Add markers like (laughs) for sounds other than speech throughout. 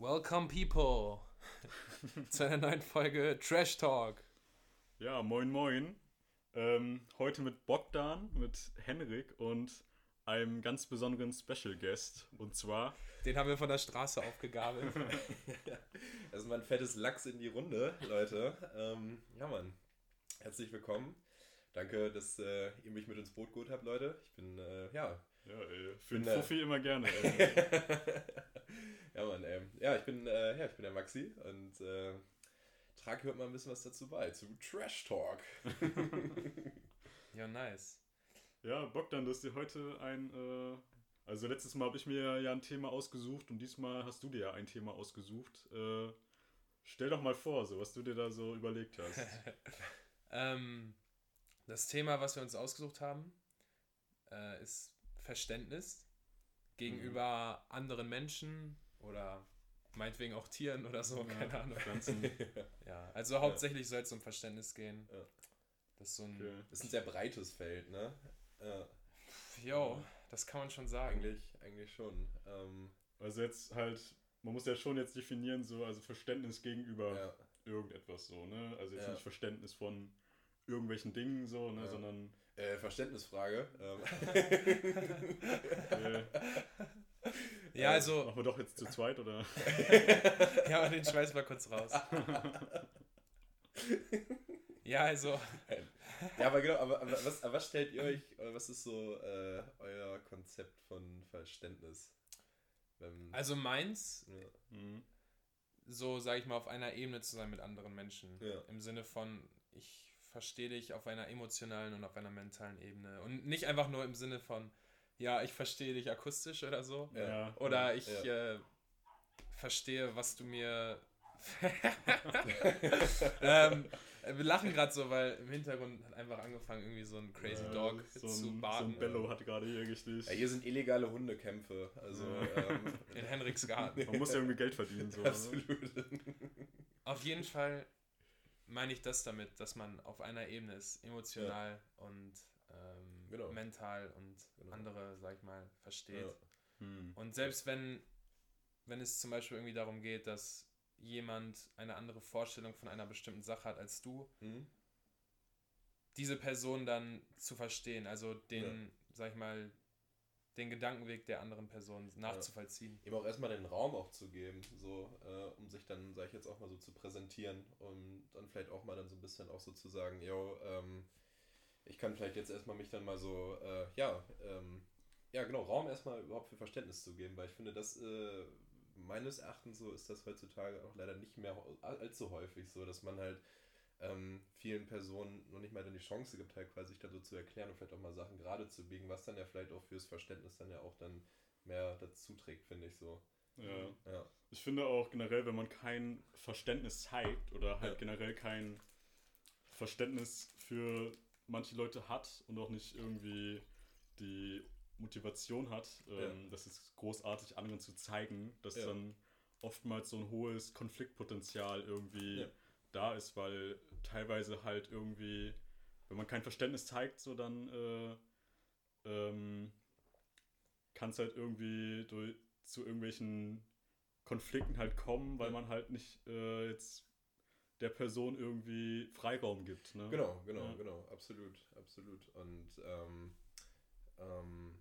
Welcome, people, (laughs) zu einer neuen Folge Trash Talk. Ja, moin, moin. Ähm, heute mit Bogdan, mit Henrik und einem ganz besonderen Special Guest. Und zwar. Den haben wir von der Straße aufgegabelt. das (laughs) ist mein fettes Lachs in die Runde, Leute. Ähm, ja, Mann. Herzlich willkommen. Danke, dass äh, ihr mich mit ins Boot geholt habt, Leute. Ich bin, äh, ja. Ja, ey, für den Fuffi immer gerne, ey. (laughs) ja, Mann, ey. Ja, ich bin, äh, ja, ich bin der Maxi und äh, trage heute mal ein bisschen was dazu bei, zu Trash Talk. (laughs) ja, nice. Ja, Bogdan, du hast dir heute ein, äh, also letztes Mal habe ich mir ja ein Thema ausgesucht und diesmal hast du dir ja ein Thema ausgesucht. Äh, stell doch mal vor, so was du dir da so überlegt hast. (laughs) ähm, das Thema, was wir uns ausgesucht haben, äh, ist Verständnis gegenüber mhm. anderen Menschen oder meinetwegen auch Tieren oder so, ja, (laughs) keine Ahnung. Pflanzen. ja, also hauptsächlich ja. soll es um Verständnis gehen. Ja. Das ist so ein, okay. das ist ein sehr breites Feld, ne? Ja. Jo, das kann man schon sagen. Eigentlich, eigentlich schon. Ähm, also jetzt halt, man muss ja schon jetzt definieren, so, also Verständnis gegenüber ja. irgendetwas so, ne? Also jetzt ja. nicht Verständnis von irgendwelchen Dingen so, ne, ja. sondern. Äh, Verständnisfrage. Ähm. äh, (laughs) ja, also. Machen wir doch jetzt zu zweit, oder? (laughs) ja, aber den schmeißen wir kurz raus. (laughs) ja, also. Ja, aber genau, aber, aber, was, aber was stellt ihr euch, was ist so äh, euer Konzept von Verständnis? Wenn, also meins, ja. Mhm. so sage ich mal, auf einer Ebene zu sein mit anderen Menschen. Ja. Im Sinne von, verstehe dich auf einer emotionalen und auf einer mentalen Ebene. Und nicht einfach nur im Sinne von, ja, ich verstehe dich akustisch oder so. Ja. Oder ich äh, verstehe, was du mir. (laughs) ähm, wir lachen gerade so, weil im Hintergrund hat einfach angefangen, irgendwie so ein Crazy ja, Dog so zu ein, baden. So ein Bello hat gerade hier gestehlt. Ja, hier sind illegale Hundekämpfe. Also, ähm, In Henriks Garten. Man muss ja irgendwie Geld verdienen. So, Absolut. Auf jeden Fall meine ich das damit, dass man auf einer Ebene ist, emotional ja. und ähm, genau. mental und genau. andere, sag ich mal, versteht. Ja. Hm. Und selbst wenn, wenn es zum Beispiel irgendwie darum geht, dass jemand eine andere Vorstellung von einer bestimmten Sache hat als du, mhm. diese Person dann zu verstehen, also den, ja. sag ich mal, den Gedankenweg der anderen Person nachzuvollziehen. Ja. Ihm auch erstmal den Raum auch zu geben, so, äh, um sich dann, sag ich jetzt auch mal so zu präsentieren und dann vielleicht auch mal dann so ein bisschen auch so zu sagen, yo, ähm, ich kann vielleicht jetzt erstmal mich dann mal so, äh, ja, ähm, ja genau, Raum erstmal überhaupt für Verständnis zu geben, weil ich finde, das äh, meines Erachtens so ist das heutzutage auch leider nicht mehr allzu häufig so, dass man halt ähm, vielen Personen noch nicht mal dann die Chance gibt, halt quasi sich da so zu erklären und vielleicht auch mal Sachen gerade zu biegen, was dann ja vielleicht auch fürs Verständnis dann ja auch dann mehr dazu trägt, finde ich so. Ja. ja. Ich finde auch generell, wenn man kein Verständnis zeigt oder halt ja. generell kein Verständnis für manche Leute hat und auch nicht irgendwie die Motivation hat, ähm, ja. das ist großartig anderen zu zeigen, dass dann oftmals so ein hohes Konfliktpotenzial irgendwie. Da ist, weil teilweise halt irgendwie, wenn man kein Verständnis zeigt, so dann äh, ähm, kann es halt irgendwie durch, zu irgendwelchen Konflikten halt kommen, weil man halt nicht äh, jetzt der Person irgendwie Freiraum gibt. Ne? Genau, genau, genau, absolut, absolut. Und ähm, ähm,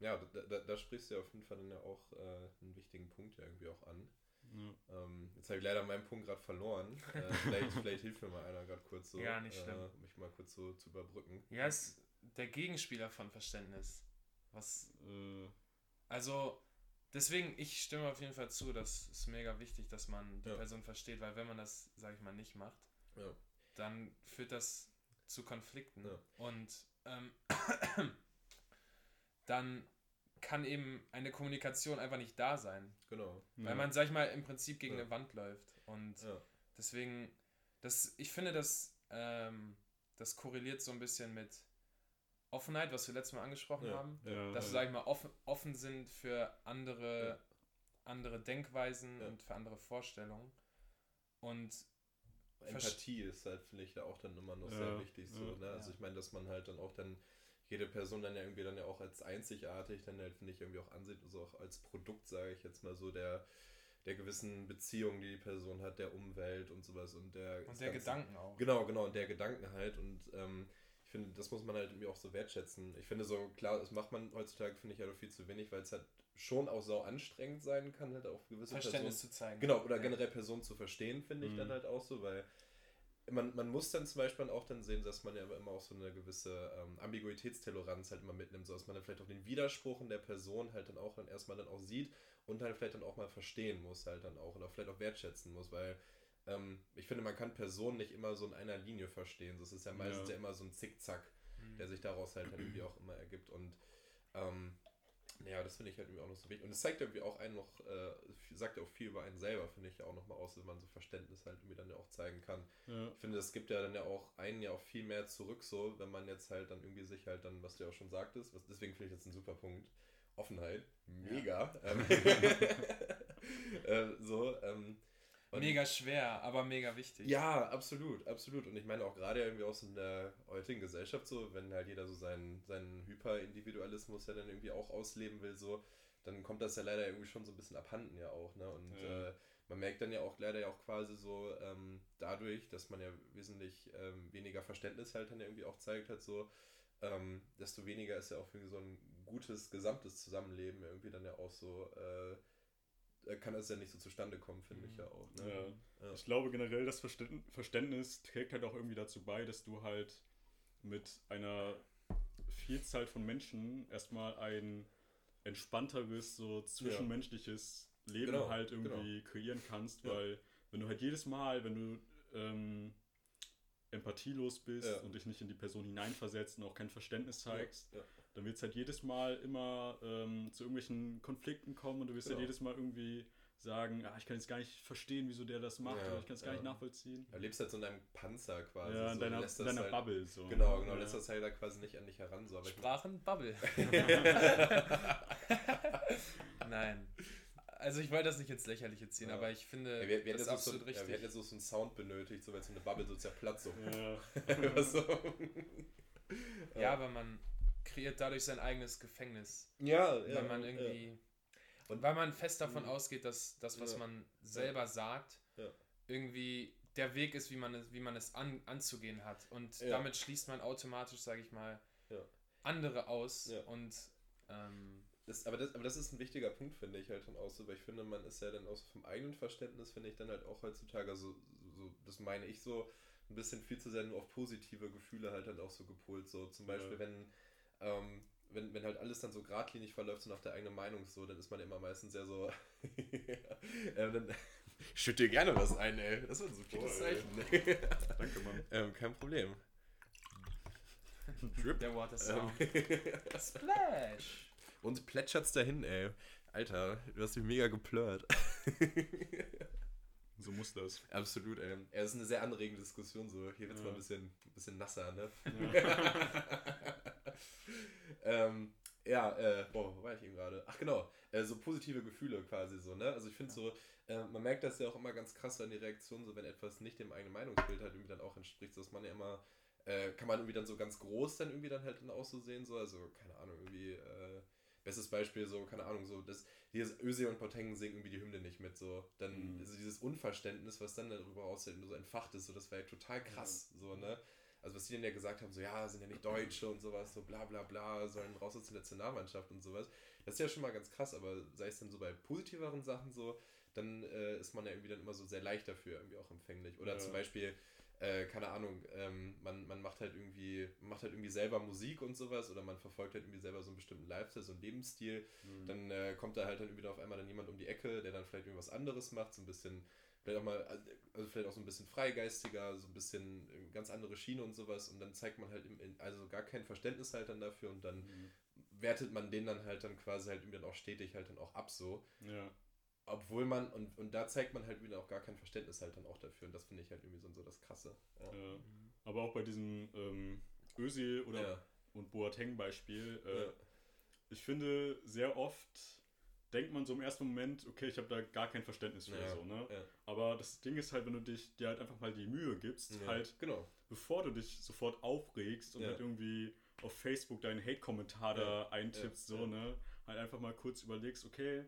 ja, da, da, da, sprichst du ja auf jeden Fall dann ja auch äh, einen wichtigen Punkt ja irgendwie auch an. Ja. Ähm, jetzt habe ich leider meinen Punkt gerade verloren. Äh, vielleicht, (laughs) vielleicht hilft mir mal einer gerade kurz so. Ja, nicht schlimm. Äh, mich mal kurz so zu überbrücken. Ja, ist der Gegenspieler von Verständnis. Was. Äh, also, deswegen, ich stimme auf jeden Fall zu, das ist mega wichtig, dass man die ja. Person versteht, weil wenn man das, sage ich mal, nicht macht, ja. dann führt das zu Konflikten. Und ähm, (clears throat) dann kann eben eine Kommunikation einfach nicht da sein. Genau. Weil ja. man, sag ich mal, im Prinzip gegen ja. eine Wand läuft. Und ja. deswegen, das, ich finde, das, ähm, das korreliert so ein bisschen mit Offenheit, was wir letztes Mal angesprochen haben. dass wir, sag ich mal, offen, offen sind für andere, andere Denkweisen und für andere Vorstellungen. Und Empathie ist halt, finde ich, da auch dann immer noch sehr wichtig. So, ne? Also ich meine, dass man halt dann auch dann jede Person dann ja irgendwie dann ja auch als einzigartig, dann halt finde ich irgendwie auch ansieht, also auch als Produkt, sage ich jetzt mal so, der, der gewissen Beziehung, die die Person hat, der Umwelt und sowas und der. Und der ganze, Gedanken auch. Genau, genau, und der Gedanken halt. Und ähm, ich finde, das muss man halt irgendwie auch so wertschätzen. Ich finde so, klar, das macht man heutzutage, finde ich, halt auch viel zu wenig, weil es halt schon auch so anstrengend sein kann, halt auch gewisse Verständnis Personen, zu zeigen. Genau, oder ja. generell Personen zu verstehen, finde ich mhm. dann halt auch so, weil man, man muss dann zum Beispiel auch dann sehen, dass man ja immer auch so eine gewisse ähm, Ambiguitätstoleranz halt immer mitnimmt, so dass man dann vielleicht auch den Widerspruch in der Person halt dann auch dann erstmal dann auch sieht und halt vielleicht dann auch mal verstehen muss halt dann auch auch vielleicht auch wertschätzen muss, weil ähm, ich finde, man kann Personen nicht immer so in einer Linie verstehen. Das ist ja meistens ja, ja immer so ein Zickzack, mhm. der sich daraus halt, halt irgendwie auch immer ergibt und ähm, ja, das finde ich halt irgendwie auch noch so wichtig. Und es zeigt irgendwie auch einen noch, äh, sagt ja auch viel über einen selber, finde ich ja auch nochmal aus, wenn man so Verständnis halt irgendwie dann ja auch zeigen kann. Ja. Ich finde, das gibt ja dann ja auch einen ja auch viel mehr zurück, so, wenn man jetzt halt dann irgendwie sich halt dann, was du ja auch schon sagtest, was, deswegen finde ich das ein super Punkt. Offenheit, mega. Ja. Ähm, (laughs) äh, so, ähm, und mega schwer, aber mega wichtig. Ja, absolut, absolut. Und ich meine auch gerade irgendwie aus in der heutigen Gesellschaft so, wenn halt jeder so seinen, seinen Hyperindividualismus ja dann irgendwie auch ausleben will, so, dann kommt das ja leider irgendwie schon so ein bisschen abhanden ja auch, ne? Und ja. äh, man merkt dann ja auch leider ja auch quasi so ähm, dadurch, dass man ja wesentlich ähm, weniger Verständnis halt dann ja irgendwie auch zeigt hat, so, ähm, desto weniger ist ja auch irgendwie so ein gutes gesamtes Zusammenleben irgendwie dann ja auch so äh, kann das ja nicht so zustande kommen, finde ich ja auch. Ne? Ja. Ja. Ich glaube generell, das Verständnis trägt halt auch irgendwie dazu bei, dass du halt mit einer Vielzahl von Menschen erstmal ein entspannteres, so zwischenmenschliches ja. Leben genau, halt irgendwie genau. kreieren kannst, weil wenn du halt jedes Mal, wenn du ähm, empathielos bist ja. und dich nicht in die Person hineinversetzt und auch kein Verständnis zeigst, ja. Ja. Dann wird es halt jedes Mal immer ähm, zu irgendwelchen Konflikten kommen und du wirst genau. halt jedes Mal irgendwie sagen, ah, ich kann jetzt gar nicht verstehen, wieso der das macht, oder ich kann es gar nicht nachvollziehen. Du lebst halt so in deinem Panzer quasi. Ja, in so, deiner, deiner halt, Bubble. So. Genau, genau, lässt das halt da quasi nicht an dich heran. So, Sprachen, Bubble. (laughs) Nein also ich wollte das nicht ins Lächerliche ziehen, ja. aber ich finde, ja, wir, wir das absolut so, richtig. Ja, wir hätten jetzt so einen Sound benötigt, so wenn es so eine Bubble so zerplatzt. So. Ja. (laughs) so. ja, aber man kreiert dadurch sein eigenes Gefängnis. Ja, ja. Wenn man irgendwie. Und weil man fest davon mhm. ausgeht, dass das, was man selber sagt, irgendwie der Weg ist, wie man es, wie man es an, anzugehen hat. Und damit schließt man automatisch, sage ich mal, andere aus und ähm, das, aber, das, aber das ist ein wichtiger Punkt, finde ich halt dann auch so, weil ich finde, man ist ja dann auch so vom eigenen Verständnis, finde ich dann halt auch heutzutage, so, so, das meine ich so, ein bisschen viel zu sehr nur auf positive Gefühle halt dann auch so gepolt. So zum Beispiel, ja. wenn, ähm, wenn, wenn halt alles dann so geradlinig verläuft, so nach der eigenen Meinung so, dann ist man immer meistens sehr so. (laughs) ähm, dann, (laughs) schütt dir gerne was ein, ey. Das wird ein super Zeichen. (laughs) Danke, Mann. Ähm, kein Problem. Drip. Der Water Sound. Splash. Und plätschert's dahin, ey. Alter, du hast mich mega geplört. so muss das. Absolut, ey. Es ist eine sehr anregende Diskussion, so. Hier wird's ja. mal ein bisschen, ein bisschen nasser, ne? Ja, ähm, ja äh, boah, wo war ich eben gerade? Ach genau, äh, so positive Gefühle quasi so, ne? Also ich finde so, äh, man merkt das ja auch immer ganz krass an die Reaktion, so wenn etwas nicht dem eigenen Meinungsbild halt irgendwie dann auch entspricht, so dass man ja immer, äh, kann man irgendwie dann so ganz groß dann irgendwie dann halt dann auch so sehen, so, also keine Ahnung, irgendwie, äh, Bestes Beispiel, so, keine Ahnung, so, das, dieses Öse und Portengen singen irgendwie die Hymne nicht mit, so. Dann, mhm. also dieses Unverständnis, was dann darüber aussieht, so entfacht ist, so, das war ja total krass, mhm. so, ne? Also, was die denn ja gesagt haben, so, ja, sind ja nicht Deutsche und sowas, so, bla, bla, bla, sollen raus aus der Nationalmannschaft und sowas. Das ist ja schon mal ganz krass, aber sei es dann so bei positiveren Sachen so, dann äh, ist man ja irgendwie dann immer so sehr leicht dafür irgendwie auch empfänglich. Oder ja. zum Beispiel, äh, keine Ahnung, ähm, man, man macht halt irgendwie, macht halt irgendwie selber Musik und sowas oder man verfolgt halt irgendwie selber so einen bestimmten Lifestyle, so einen Lebensstil, mhm. dann äh, kommt da halt dann irgendwie auf einmal dann jemand um die Ecke, der dann vielleicht irgendwas anderes macht, so ein bisschen, vielleicht auch mal, also vielleicht auch so ein bisschen freigeistiger, so ein bisschen ganz andere Schiene und sowas und dann zeigt man halt im, also gar kein Verständnis halt dann dafür und dann mhm. wertet man den dann halt dann quasi halt irgendwie dann auch stetig halt dann auch ab so. Ja obwohl man, und, und da zeigt man halt wieder auch gar kein Verständnis halt dann auch dafür. Und das finde ich halt irgendwie so, so das Krasse. Ja. Ja. Aber auch bei diesem ähm, Özil oder und Boateng-Beispiel, äh, ich finde, sehr oft denkt man so im ersten Moment, okay, ich habe da gar kein Verständnis für so, ne? Aber das Ding ist halt, wenn du dich dir halt einfach mal die Mühe gibst, halt, genau. bevor du dich sofort aufregst und halt irgendwie auf Facebook deinen Hate-Kommentar da eintippst, so, ne? Halt einfach mal kurz überlegst, okay,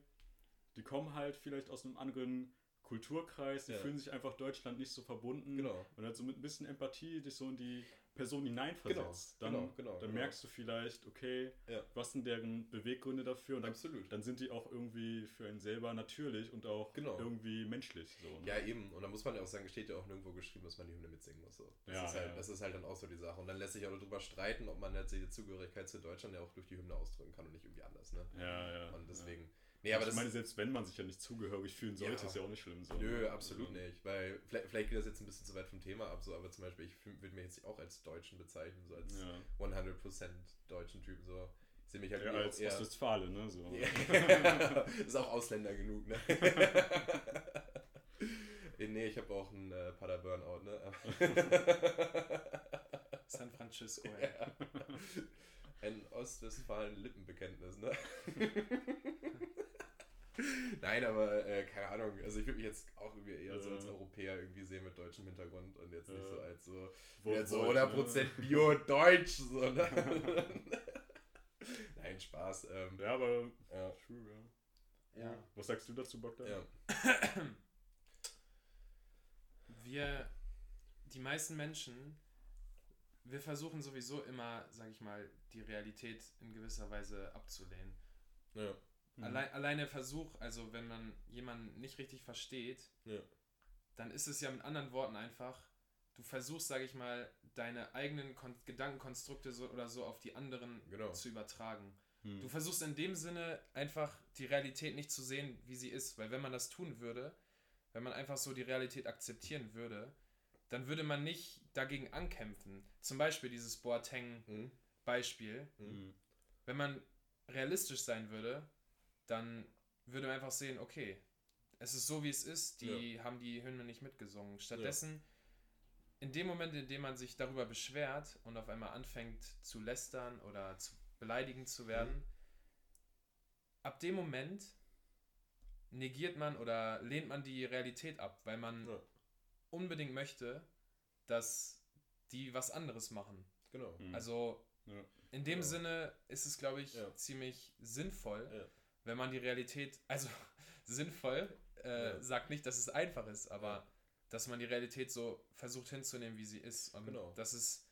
die kommen halt vielleicht aus einem anderen Kulturkreis, die ja. fühlen sich einfach Deutschland nicht so verbunden. Genau. Und halt so mit ein bisschen Empathie dich so in die Person hineinversetzt, genau, dann, genau, genau, dann genau. merkst du vielleicht, okay, ja. was sind deren Beweggründe dafür und Absolut. dann sind die auch irgendwie für einen selber natürlich und auch genau. irgendwie menschlich. So, ne? Ja, eben. Und da muss man ja auch sagen, steht ja auch nirgendwo geschrieben, dass man die Hymne mitsingen muss. So. Das, ja, ist halt, ja. das ist halt dann auch so die Sache. Und dann lässt sich auch darüber streiten, ob man jetzt die Zugehörigkeit zu Deutschland ja auch durch die Hymne ausdrücken kann und nicht irgendwie anders. Ne? Ja, ja. Und deswegen. Nee, aber ich meine, selbst wenn man sich ja nicht zugehörig fühlen sollte, ja. ist ja auch nicht schlimm. So. Nö, ne? absolut also. nicht. Weil vielleicht, vielleicht, geht das jetzt ein bisschen zu weit vom Thema ab, so, aber zum Beispiel, ich würde mich jetzt auch als Deutschen bezeichnen, so als ja. 100% deutschen Typen. So. Ich sehe mich halt ja, als eher, Ostwestfale, ne? So. (laughs) ist auch Ausländer genug, ne? (laughs) nee, ich habe auch einen äh, Pader-Burnout, ne? (laughs) San Francisco, ja. Ein Ostwestfalen-Lippenbekenntnis, ne? Nein, aber äh, keine Ahnung. Also ich würde mich jetzt auch irgendwie eher ja. so als Europäer irgendwie sehen mit deutschem Hintergrund und jetzt ja. nicht so als so, jetzt so 100% ne? Bio-Deutsch. So, ne? (laughs) Nein, Spaß. Ähm, ja, aber ja. true, ja. ja. Was sagst du dazu, Bogdan? Ja. (clears throat) Wir, die meisten Menschen, wir versuchen sowieso immer, sag ich mal, die Realität in gewisser Weise abzulehnen. Ja. Mhm. Allein, allein der Versuch, also wenn man jemanden nicht richtig versteht, ja. dann ist es ja mit anderen Worten einfach, du versuchst, sage ich mal, deine eigenen Kon Gedankenkonstrukte so oder so auf die anderen genau. zu übertragen. Mhm. Du versuchst in dem Sinne einfach die Realität nicht zu sehen, wie sie ist, weil wenn man das tun würde, wenn man einfach so die Realität akzeptieren würde, dann würde man nicht dagegen ankämpfen. Zum Beispiel dieses Boateng-Beispiel. Mhm. Wenn man realistisch sein würde, dann würde man einfach sehen, okay, es ist so, wie es ist, die ja. haben die Hymne nicht mitgesungen. Stattdessen, ja. in dem Moment, in dem man sich darüber beschwert und auf einmal anfängt zu lästern oder zu beleidigend zu werden, mhm. ab dem Moment negiert man oder lehnt man die Realität ab, weil man ja. unbedingt möchte, dass die was anderes machen. Genau. Mhm. Also in dem genau. Sinne ist es, glaube ich, ziemlich sinnvoll, wenn man die Realität, also (laughs) sinnvoll, äh, ja. sagt nicht, dass es einfach ist, aber ja. dass man die Realität so versucht hinzunehmen, wie sie ist. Und genau. das ist,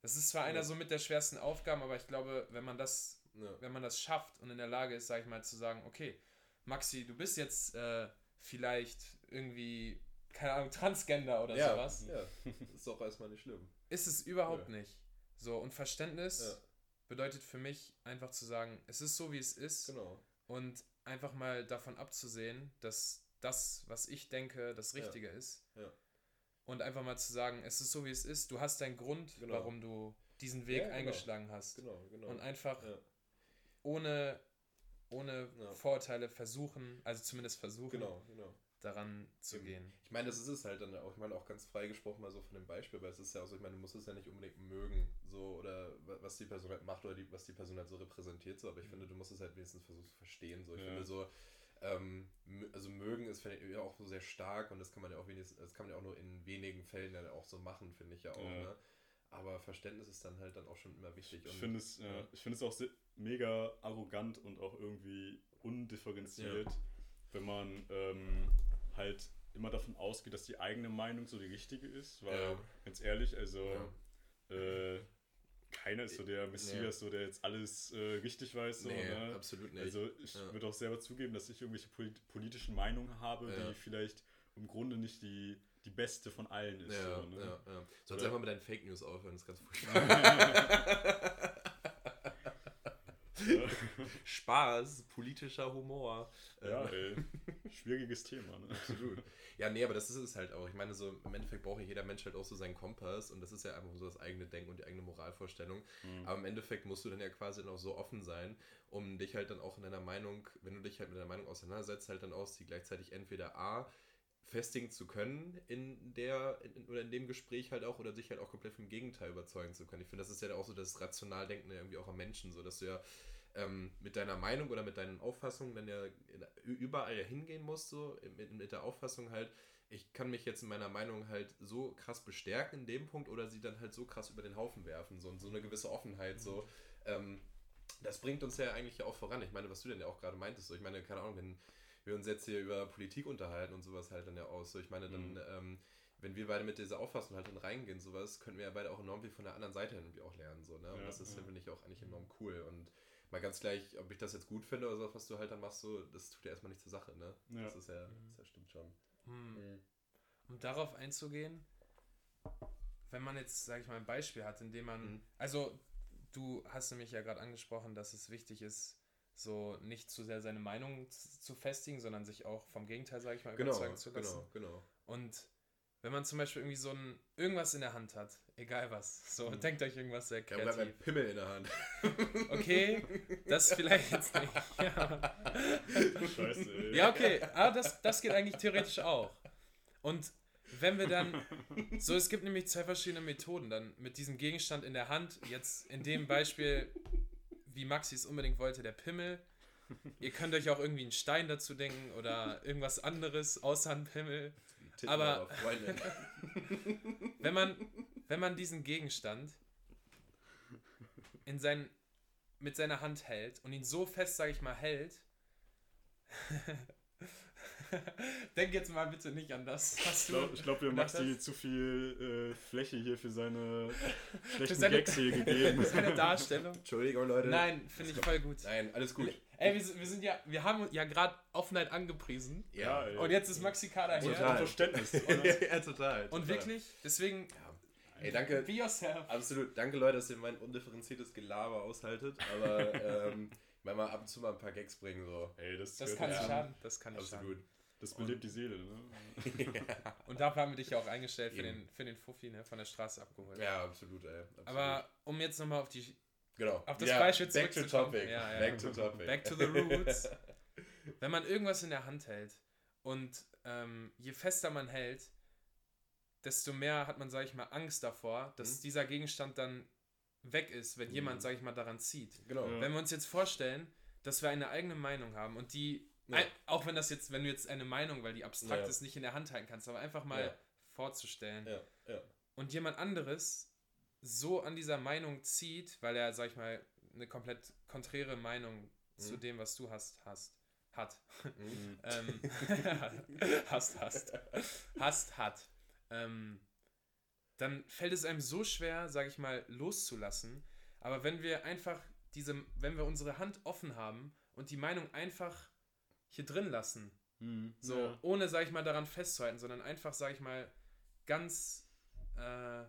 das ist zwar ja. einer so mit der schwersten Aufgaben, aber ich glaube, wenn man das, wenn man das schafft und in der Lage ist, sag ich mal, zu sagen, okay, Maxi, du bist jetzt äh, vielleicht irgendwie, keine Ahnung, Transgender oder sowas. Ja, (laughs) ist doch erstmal nicht schlimm. Ist es überhaupt nicht. So, und Verständnis bedeutet für mich einfach zu sagen, es ist so, wie es ist. Genau und einfach mal davon abzusehen, dass das, was ich denke, das Richtige ja. ist. Ja. Und einfach mal zu sagen, es ist so, wie es ist. Du hast deinen Grund, genau. warum du diesen Weg ja, genau. eingeschlagen hast. Genau, genau. Und einfach ohne, ohne Vorurteile versuchen, also zumindest versuchen, genau, genau daran zu Eben. gehen. Ich meine, das ist es halt dann auch, ich meine auch ganz frei gesprochen mal so von dem Beispiel, weil es ist ja auch so, ich meine, du musst es ja nicht unbedingt mögen, so, oder was die Person halt macht oder die, was die Person halt so repräsentiert, so, aber ich mhm. finde, du musst es halt wenigstens versuchen zu verstehen, so. Ich ja. finde so, ähm, also mögen ist finde ich auch so sehr stark und das kann man ja auch wenigstens, das kann man ja auch nur in wenigen Fällen dann auch so machen, finde ich ja auch, ja. ne? Aber Verständnis ist dann halt dann auch schon immer wichtig. Ich finde es, ja. ich finde es auch mega arrogant und auch irgendwie undifferenziert, wenn man ähm, halt immer davon ausgeht, dass die eigene Meinung so die richtige ist, weil ja. ganz ehrlich, also ja. äh, keiner ist so der Messias, ja. so der jetzt alles äh, richtig weiß. So, nee, ne? absolut nicht. Also ich würde auch selber zugeben, dass ich irgendwelche polit politischen Meinungen habe, die vielleicht im Grunde nicht die, die beste von allen ist. Ja, so, ne? ja, ja. Sollst einfach mit deinen Fake News aufhören, das ist ganz furchtbar. (laughs) (laughs) (laughs) Spaß, politischer Humor. Ja, ey. (laughs) Schwieriges Thema, ne? Absolut. Ja, nee, aber das ist es halt auch. Ich meine, so im Endeffekt braucht jeder Mensch halt auch so seinen Kompass und das ist ja einfach so das eigene Denken und die eigene Moralvorstellung. Mhm. Aber im Endeffekt musst du dann ja quasi noch so offen sein, um dich halt dann auch in deiner Meinung, wenn du dich halt mit deiner Meinung auseinandersetzt, halt dann auch sie gleichzeitig entweder A, festigen zu können in der in, oder in dem Gespräch halt auch oder sich halt auch komplett vom Gegenteil überzeugen zu können. Ich finde, das ist ja auch so das Rationaldenken irgendwie auch am Menschen, so dass du ja ähm, mit deiner Meinung oder mit deinen Auffassungen dann ja überall hingehen musst, so mit, mit der Auffassung halt, ich kann mich jetzt in meiner Meinung halt so krass bestärken in dem Punkt oder sie dann halt so krass über den Haufen werfen, so, so eine gewisse Offenheit, so. Ähm, das bringt uns ja eigentlich ja auch voran. Ich meine, was du denn ja auch gerade meintest, so, ich meine, keine Ahnung, wenn wir uns jetzt hier über Politik unterhalten und sowas halt dann ja auch so. Ich meine, dann, mhm. ähm, wenn wir beide mit dieser Auffassung halt dann reingehen, sowas, können wir ja beide auch enorm viel von der anderen Seite irgendwie auch lernen, so, ne? Und ja, das ist, ja. finde ich, auch eigentlich enorm cool. Und mal ganz gleich, ob ich das jetzt gut finde oder so, was du halt dann machst, so, das tut ja erstmal nicht zur Sache, ne? Ja. Das ist ja, mhm. das stimmt schon. Mhm. Um darauf einzugehen, wenn man jetzt, sage ich mal, ein Beispiel hat, in dem man, mhm. also du hast nämlich ja gerade angesprochen, dass es wichtig ist, so nicht zu sehr seine Meinung zu festigen, sondern sich auch vom Gegenteil, sage ich mal, genau, überzeugen zu lassen. Genau, genau. Und wenn man zum Beispiel irgendwie so ein irgendwas in der Hand hat, egal was, so mhm. denkt euch irgendwas sehr kreativ. Ja, ein Pimmel in der Hand. (laughs) Okay, das vielleicht jetzt nicht. Ja, Scheiße, ey. ja okay, aber das, das geht eigentlich theoretisch auch. Und wenn wir dann, so es gibt nämlich zwei verschiedene Methoden, dann mit diesem Gegenstand in der Hand, jetzt in dem Beispiel, wie Maxi es unbedingt wollte, der Pimmel. Ihr könnt euch auch irgendwie einen Stein dazu denken oder irgendwas anderes außer ein Pimmel. Aber (laughs) wenn man, wenn man diesen Gegenstand in sein, mit seiner Hand hält und ihn so fest, sage ich mal, hält, (laughs) Denk jetzt mal bitte nicht an das, was du. Ich glaube, glaub, wir Maxi zu viel äh, Fläche hier für seine (laughs) schlechten für seine, Gags hier gegeben. Für seine Darstellung. Entschuldigung, Leute. Nein, finde ich voll gut. Nein, alles gut. Ey, wir, wir, sind ja, wir haben ja gerade Offenheit angepriesen. Ja. Und jetzt ist Maxi Kader hier. Total. Verständnis. (laughs) ja, total. Und wirklich, deswegen. Ja. Ey, danke. Be yourself. Absolut. Danke, Leute, dass ihr mein undifferenziertes Gelaber aushaltet. Aber (laughs) ähm, wenn wir ab und zu mal ein paar Gags bringen, so. Ey, das, das kann nicht schaden. Das kann nicht Absolut. Schaden. Das belebt die Seele, ne? ja. (laughs) Und dafür haben wir dich ja auch eingestellt für den, für den Fuffi, ne? Von der Straße abgeholt. Ja, absolut, ey. Absolut. Aber um jetzt nochmal auf die genau. auf das ja, Beispiel back to topic. Ja, ja. Back to topic. Back to the roots. (laughs) Wenn man irgendwas in der Hand hält und ähm, je fester man hält, desto mehr hat man, sag ich mal, Angst davor, dass mhm. dieser Gegenstand dann weg ist, wenn mhm. jemand, sag ich mal, daran zieht. Genau. Wenn wir uns jetzt vorstellen, dass wir eine eigene Meinung haben und die ja. Ein, auch wenn das jetzt, wenn du jetzt eine Meinung, weil die abstrakt ja. ist, nicht in der Hand halten kannst, aber einfach mal ja. vorzustellen. Und jemand anderes so an dieser Meinung zieht, weil er, sag ich mal, eine komplett konträre Meinung mhm. zu dem, was du hast, hast. Hat. Mhm. (laughs) ähm, (laughs) hast, hast. Hast, hat. Ähm, dann fällt es einem so schwer, sag ich mal, loszulassen. Aber wenn wir einfach diese, wenn wir unsere Hand offen haben und die Meinung einfach hier drin lassen. Mhm. So, ja. ohne, sag ich mal, daran festzuhalten, sondern einfach, sag ich mal, ganz, äh,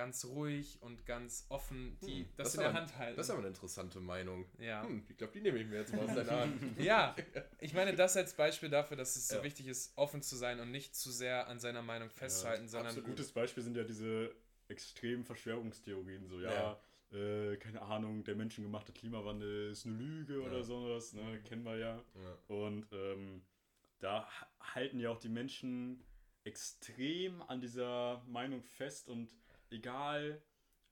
ganz ruhig und ganz offen die, hm, das, das in der Hand halten. Das ist aber eine interessante Meinung. Ja. Hm, ich glaube, die nehme ich mir jetzt mal aus deiner Hand. (laughs) ja, ich meine, das als Beispiel dafür, dass es so ja. wichtig ist, offen zu sein und nicht zu sehr an seiner Meinung festzuhalten, ja, sondern. Ein gutes Beispiel sind ja diese extremen Verschwörungstheorien, so, ja. ja äh, keine Ahnung, der menschengemachte Klimawandel ist eine Lüge oder sowas, ne? Mhm. kennen wir ja. ja. Und ähm, da halten ja auch die Menschen extrem an dieser Meinung fest und egal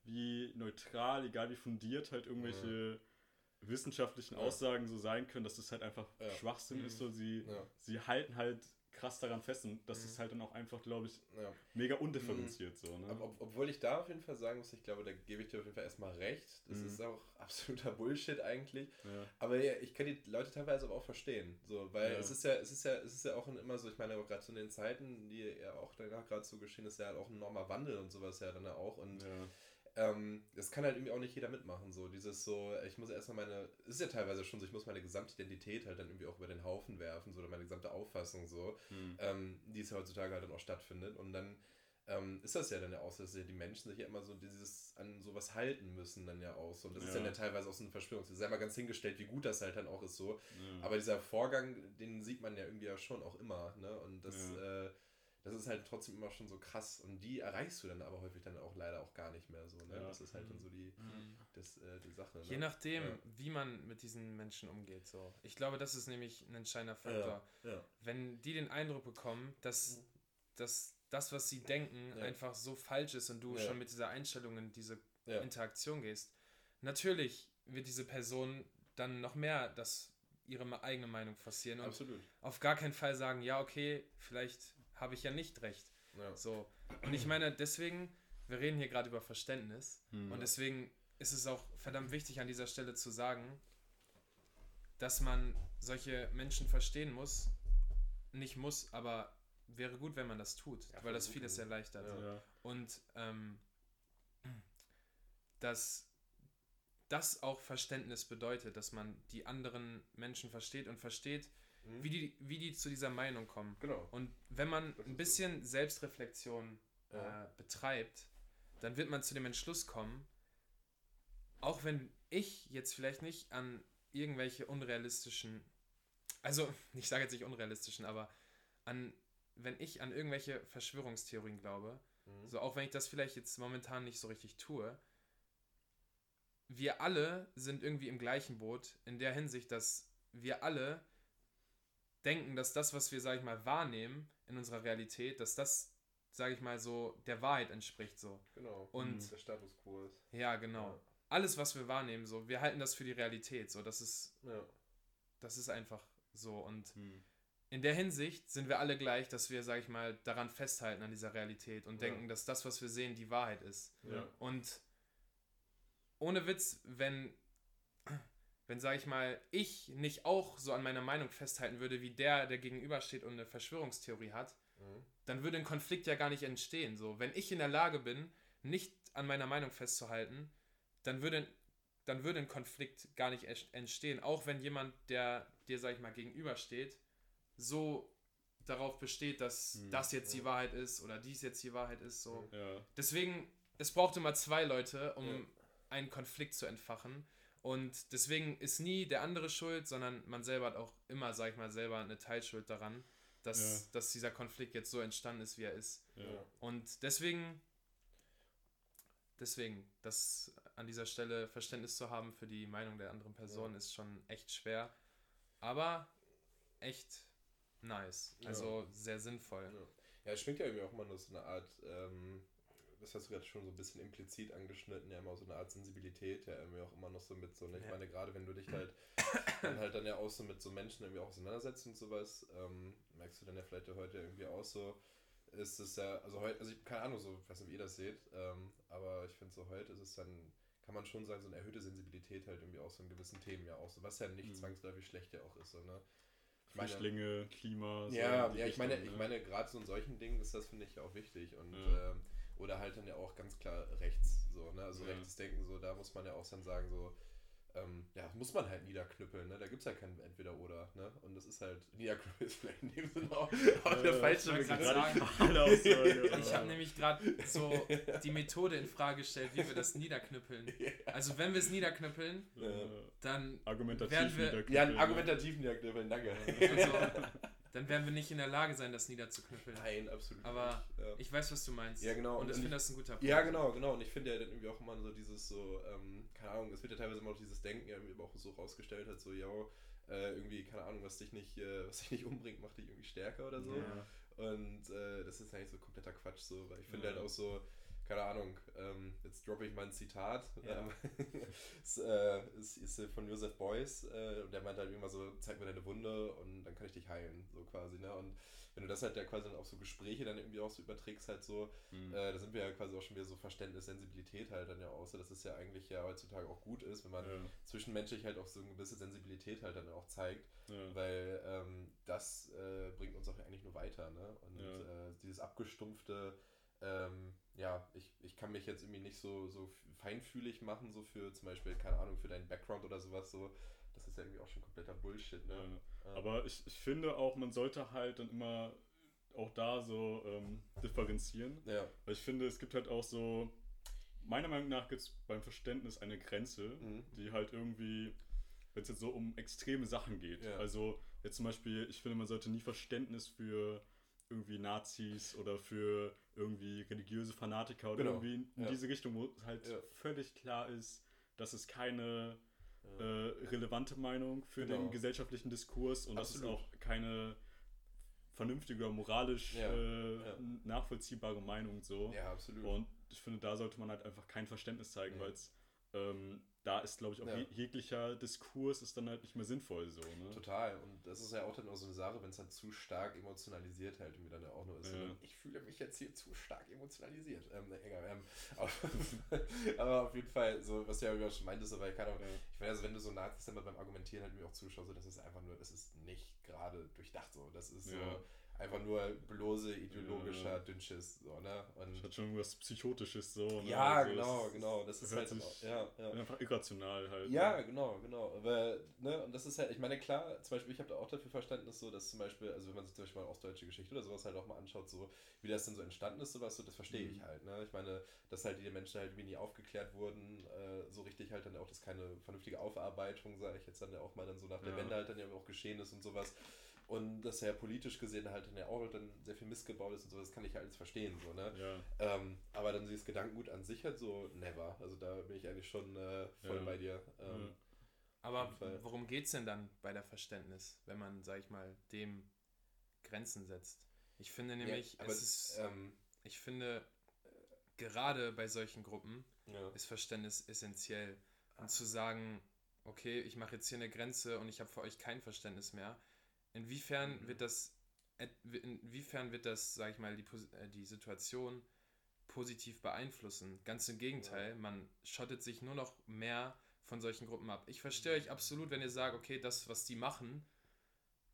wie neutral, egal wie fundiert halt irgendwelche wissenschaftlichen Aussagen so sein können, dass das halt einfach Schwachsinn ist, so sie, sie halten halt krass daran fest und das mhm. ist halt dann auch einfach, glaube ich, ja. mega undifferenziert mhm. so. Ne? Ob, obwohl ich da auf jeden Fall sagen muss, ich glaube, da gebe ich dir auf jeden Fall erstmal recht. Das mhm. ist auch (laughs) absoluter Bullshit eigentlich. Ja. Aber ja, ich kann die Leute teilweise aber auch verstehen. So, weil es ist ja, es ist ja, es ist ja auch immer so, ich meine, gerade so in den Zeiten, die ja auch danach gerade so geschehen ist, ja halt auch ein enormer Wandel und sowas ja dann auch. Und ähm, das kann halt irgendwie auch nicht jeder mitmachen. So dieses so, ich muss erstmal meine, es ist ja teilweise schon so, ich muss meine gesamte Identität halt dann irgendwie auch über den Haufen werfen, so oder meine gesamte Auffassung so, hm. ähm, die es heutzutage halt dann auch stattfindet. Und dann ähm, ist das ja dann ja auch, dass ja die Menschen sich ja immer so dieses an sowas halten müssen dann ja auch so. Und das ja. ist dann ja teilweise auch so eine Verschwörung. Das ist ja mal ganz hingestellt, wie gut das halt dann auch ist so. Ja. Aber dieser Vorgang, den sieht man ja irgendwie ja schon auch immer, ne? Und das, äh, das ist halt trotzdem immer schon so krass. Und die erreichst du dann aber häufig dann auch leider auch gar nicht mehr so. Ne? Ja. Das ist halt dann so die, mhm. das, äh, die Sache. Ne? Je nachdem, ja. wie man mit diesen Menschen umgeht. So. Ich glaube, das ist nämlich ein entscheidender Faktor. Ja. Wenn die den Eindruck bekommen, dass, mhm. dass das, was sie denken, einfach so falsch ist und du schon mit dieser Einstellung in diese Interaktion gehst, natürlich wird diese Person dann noch mehr das ihre eigene Meinung forcieren und Absolut. auf gar keinen Fall sagen, ja, okay, vielleicht habe ich ja nicht recht. Ja. So. Und ich meine, deswegen, wir reden hier gerade über Verständnis hm. und deswegen ist es auch verdammt wichtig an dieser Stelle zu sagen, dass man solche Menschen verstehen muss. Nicht muss, aber wäre gut, wenn man das tut, ja, weil das vieles erleichtert. Ja. Und ähm, dass das auch Verständnis bedeutet, dass man die anderen Menschen versteht und versteht, mhm. wie, die, wie die zu dieser Meinung kommen. Genau. Und wenn man ein bisschen so. Selbstreflexion ja. äh, betreibt, dann wird man zu dem Entschluss kommen, auch wenn ich jetzt vielleicht nicht an irgendwelche unrealistischen, also (laughs) ich sage jetzt nicht unrealistischen, aber an, wenn ich an irgendwelche Verschwörungstheorien glaube, mhm. so auch wenn ich das vielleicht jetzt momentan nicht so richtig tue, wir alle sind irgendwie im gleichen Boot in der Hinsicht, dass wir alle denken, dass das, was wir, sag ich mal, wahrnehmen in unserer Realität, dass das, sag ich mal, so der Wahrheit entspricht so. Genau. Und der Status quo ist. Ja, genau. Ja. Alles, was wir wahrnehmen, so, wir halten das für die Realität, so, das ist, ja. das ist einfach so und mhm. in der Hinsicht sind wir alle gleich, dass wir, sag ich mal, daran festhalten an dieser Realität und ja. denken, dass das, was wir sehen, die Wahrheit ist. Und ohne Witz, wenn, wenn, sag ich mal, ich nicht auch so an meiner Meinung festhalten würde, wie der, der gegenübersteht und eine Verschwörungstheorie hat, mhm. dann würde ein Konflikt ja gar nicht entstehen. So, wenn ich in der Lage bin, nicht an meiner Meinung festzuhalten, dann würde, dann würde ein Konflikt gar nicht entstehen. Auch wenn jemand, der dir, sag ich mal, gegenübersteht, so darauf besteht, dass hm, das jetzt ja. die Wahrheit ist oder dies jetzt die Wahrheit ist. So. Ja. Deswegen, es braucht immer zwei Leute, um ja einen Konflikt zu entfachen. Und deswegen ist nie der andere schuld, sondern man selber hat auch immer, sag ich mal, selber eine Teilschuld daran, dass, ja. dass dieser Konflikt jetzt so entstanden ist, wie er ist. Ja. Und deswegen, deswegen, das an dieser Stelle Verständnis zu haben für die Meinung der anderen Person ja. ist schon echt schwer, aber echt nice. Also sehr sinnvoll. Ja, es schwingt ja irgendwie auch immer nur so eine Art ähm, das hast du gerade schon so ein bisschen implizit angeschnitten, ja immer so eine Art Sensibilität, ja irgendwie auch immer noch so mit so, ne? ich ja. meine, gerade wenn du dich halt (coughs) dann halt dann ja auch so mit so Menschen irgendwie auch auseinandersetzt und sowas, ähm, merkst du dann ja vielleicht ja heute irgendwie auch so, ist es ja, also heute, also ich keine Ahnung, so, ich weiß nicht, wie ihr das seht, ähm, aber ich finde so heute ist es dann, kann man schon sagen, so eine erhöhte Sensibilität halt irgendwie auch so in gewissen Themen ja auch so, was ja nicht mhm. zwangsläufig schlecht ja auch ist, so, ne? Flüchtlinge, Klima. So ja, ja, ich meine, ne? ich meine, gerade so in solchen Dingen ist das, finde ich, auch wichtig. Und ja. ähm, oder halt dann ja auch ganz klar rechts, so, ne? Also ja. rechtes Denken, so, da muss man ja auch dann sagen, so, ähm, ja, muss man halt niederknüppeln, ne? Da gibt es ja kein Entweder-Oder, ne? Und das ist halt, niederknüppeln ist vielleicht in dem Sinne auch, auch der falsche Begriff. (laughs) (laughs) Ich habe nämlich gerade so (laughs) die Methode in Frage gestellt, wie wir das niederknüppeln. Also wenn wir es niederknüppeln, ja. dann argumentativ werden wir... Niederknüppeln, ja, argumentativ niederknüppeln, danke. Also, dann werden wir nicht in der Lage sein, das niederzuknüppeln. Nein, absolut Aber nicht. Ja. ich weiß, was du meinst. Ja, genau. Und, ich finde das ein guter Punkt. Ja, genau, genau. Und ich finde ja dann irgendwie auch immer so dieses so, ähm, keine Ahnung, es wird ja teilweise immer auch dieses Denken ja irgendwie auch so rausgestellt hat, so, ja, äh, irgendwie, keine Ahnung, was dich nicht, äh, was dich nicht umbringt, macht dich irgendwie stärker oder so. Ja. Und äh, das ist eigentlich so kompletter Quatsch, so, weil ich finde ja. halt auch so, keine Ahnung, ähm, jetzt droppe ich mal ein Zitat. Ja. Ähm, (laughs) es äh, ist, ist, von Joseph Beuys äh, und der meint halt immer so, zeig mir deine Wunde und dann kann ich dich heilen, so quasi, ne? Und wenn du das halt ja quasi dann auf so Gespräche dann irgendwie auch so überträgst, halt so, mhm. äh, da sind wir ja quasi auch schon wieder so Verständnis, Sensibilität halt dann ja auch so, dass es ja eigentlich ja heutzutage auch gut ist, wenn man ja. zwischenmenschlich halt auch so eine gewisse Sensibilität halt dann auch zeigt, ja. weil ähm, das äh, bringt uns auch eigentlich nur weiter, ne? Und. Äh, dieses abgestumpfte ähm, ja, ich, ich kann mich jetzt irgendwie nicht so, so feinfühlig machen, so für zum Beispiel, keine Ahnung, für deinen Background oder sowas, so. Das ist ja irgendwie auch schon kompletter Bullshit, ne? Ja. Aber ich, ich finde auch, man sollte halt dann immer auch da so ähm, differenzieren. Ja. Weil ich finde, es gibt halt auch so, meiner Meinung nach gibt es beim Verständnis eine Grenze, mhm. die halt irgendwie, wenn es jetzt so um extreme Sachen geht. Ja. Also jetzt zum Beispiel, ich finde, man sollte nie Verständnis für irgendwie Nazis oder für irgendwie religiöse Fanatiker oder genau. irgendwie in ja. diese Richtung, wo halt ja. völlig klar ist, dass es keine ja. äh, relevante Meinung für genau. den gesellschaftlichen Diskurs und Absolut. das ist auch keine vernünftige, moralisch äh, nachvollziehbare Meinung so. Ja, absolut. Und ich finde, da sollte man halt einfach kein Verständnis zeigen, weil es ähm, da ist, glaube ich, auch ja. jeglicher Diskurs ist dann halt nicht mehr sinnvoll so. Ne? Total. Und das ist ja auch dann auch so eine Sache, wenn es dann zu stark emotionalisiert halt irgendwie dann ja auch nur ist. Ja. Ich fühle mich jetzt hier zu stark emotionalisiert. Ähm, egal, ähm, (laughs) aber, auf jeden Fall, so was du ja auch schon meintest, aber ich kann auch, ja. ich meine, also wenn du so Nazis dann beim Argumentieren halt mir auch zuschaust, so, das ist einfach nur, das ist nicht gerade durchdacht so. Das ist so einfach nur bloße ideologischer ja. Dünnschiss, so, ne? Und das hat schon was Psychotisches, so, ne? Ja, also genau, genau. Das ist halt sich, ja, ja. einfach irrational halt. Ja, ne? genau, genau. Aber, ne, und das ist halt, ich meine, klar, zum Beispiel, ich habe da auch dafür Verständnis, so, dass zum Beispiel, also wenn man sich zum Beispiel mal ostdeutsche Geschichte oder sowas halt auch mal anschaut, so, wie das denn so entstanden ist, sowas, so, das verstehe mhm. ich halt, ne? Ich meine, dass halt die Menschen halt wie nie aufgeklärt wurden, äh, so richtig halt dann auch, dass keine vernünftige Aufarbeitung, sage ich jetzt dann ja auch mal dann so nach der Wende halt dann ja auch geschehen ist und sowas. Und dass er politisch gesehen halt in der auch dann sehr viel missgebaut ist und so, das kann ich ja alles verstehen. So, ne? Ja. Ähm, aber dann dieses Gedankengut an sich halt so, never. Also da bin ich eigentlich schon äh, voll ja. bei dir. Ähm. Aber worum geht es denn dann bei der Verständnis, wenn man, sag ich mal, dem Grenzen setzt? Ich finde nämlich, ja, es ist, ähm, ich finde, gerade bei solchen Gruppen ist Verständnis essentiell. Und zu sagen, okay, ich mache jetzt hier eine Grenze und ich habe für euch kein Verständnis mehr, Inwiefern mhm. wird das, inwiefern wird das, sag ich mal, die, äh, die Situation positiv beeinflussen? Ganz im Gegenteil, ja. man schottet sich nur noch mehr von solchen Gruppen ab. Ich verstehe euch absolut, wenn ihr sagt, okay, das, was die machen,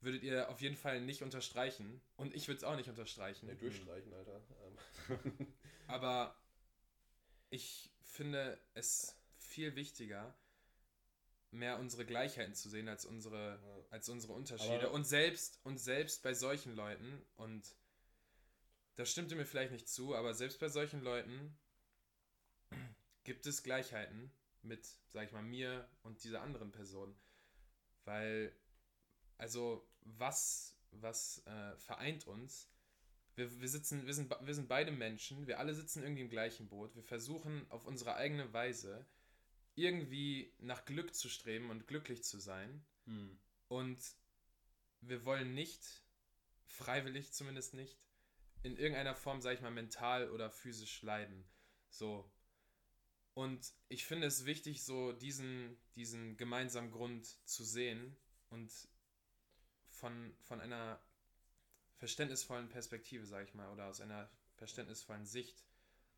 würdet ihr auf jeden Fall nicht unterstreichen. Und ich würde es auch nicht unterstreichen. Nee, durchstreichen, Alter. Ähm. Aber ich finde es viel wichtiger, mehr unsere Gleichheiten zu sehen als unsere, ja. als unsere Unterschiede. Aber und selbst, und selbst bei solchen Leuten, und das stimmte mir vielleicht nicht zu, aber selbst bei solchen Leuten gibt es Gleichheiten mit, sag ich mal, mir und dieser anderen Person. Weil, also, was, was äh, vereint uns? Wir, wir, sitzen, wir, sind, wir sind beide Menschen, wir alle sitzen irgendwie im gleichen Boot. Wir versuchen auf unsere eigene Weise irgendwie nach Glück zu streben und glücklich zu sein. Hm. Und wir wollen nicht, freiwillig zumindest nicht, in irgendeiner Form, sag ich mal, mental oder physisch leiden. So. Und ich finde es wichtig, so diesen, diesen gemeinsamen Grund zu sehen und von, von einer verständnisvollen Perspektive, sag ich mal, oder aus einer verständnisvollen Sicht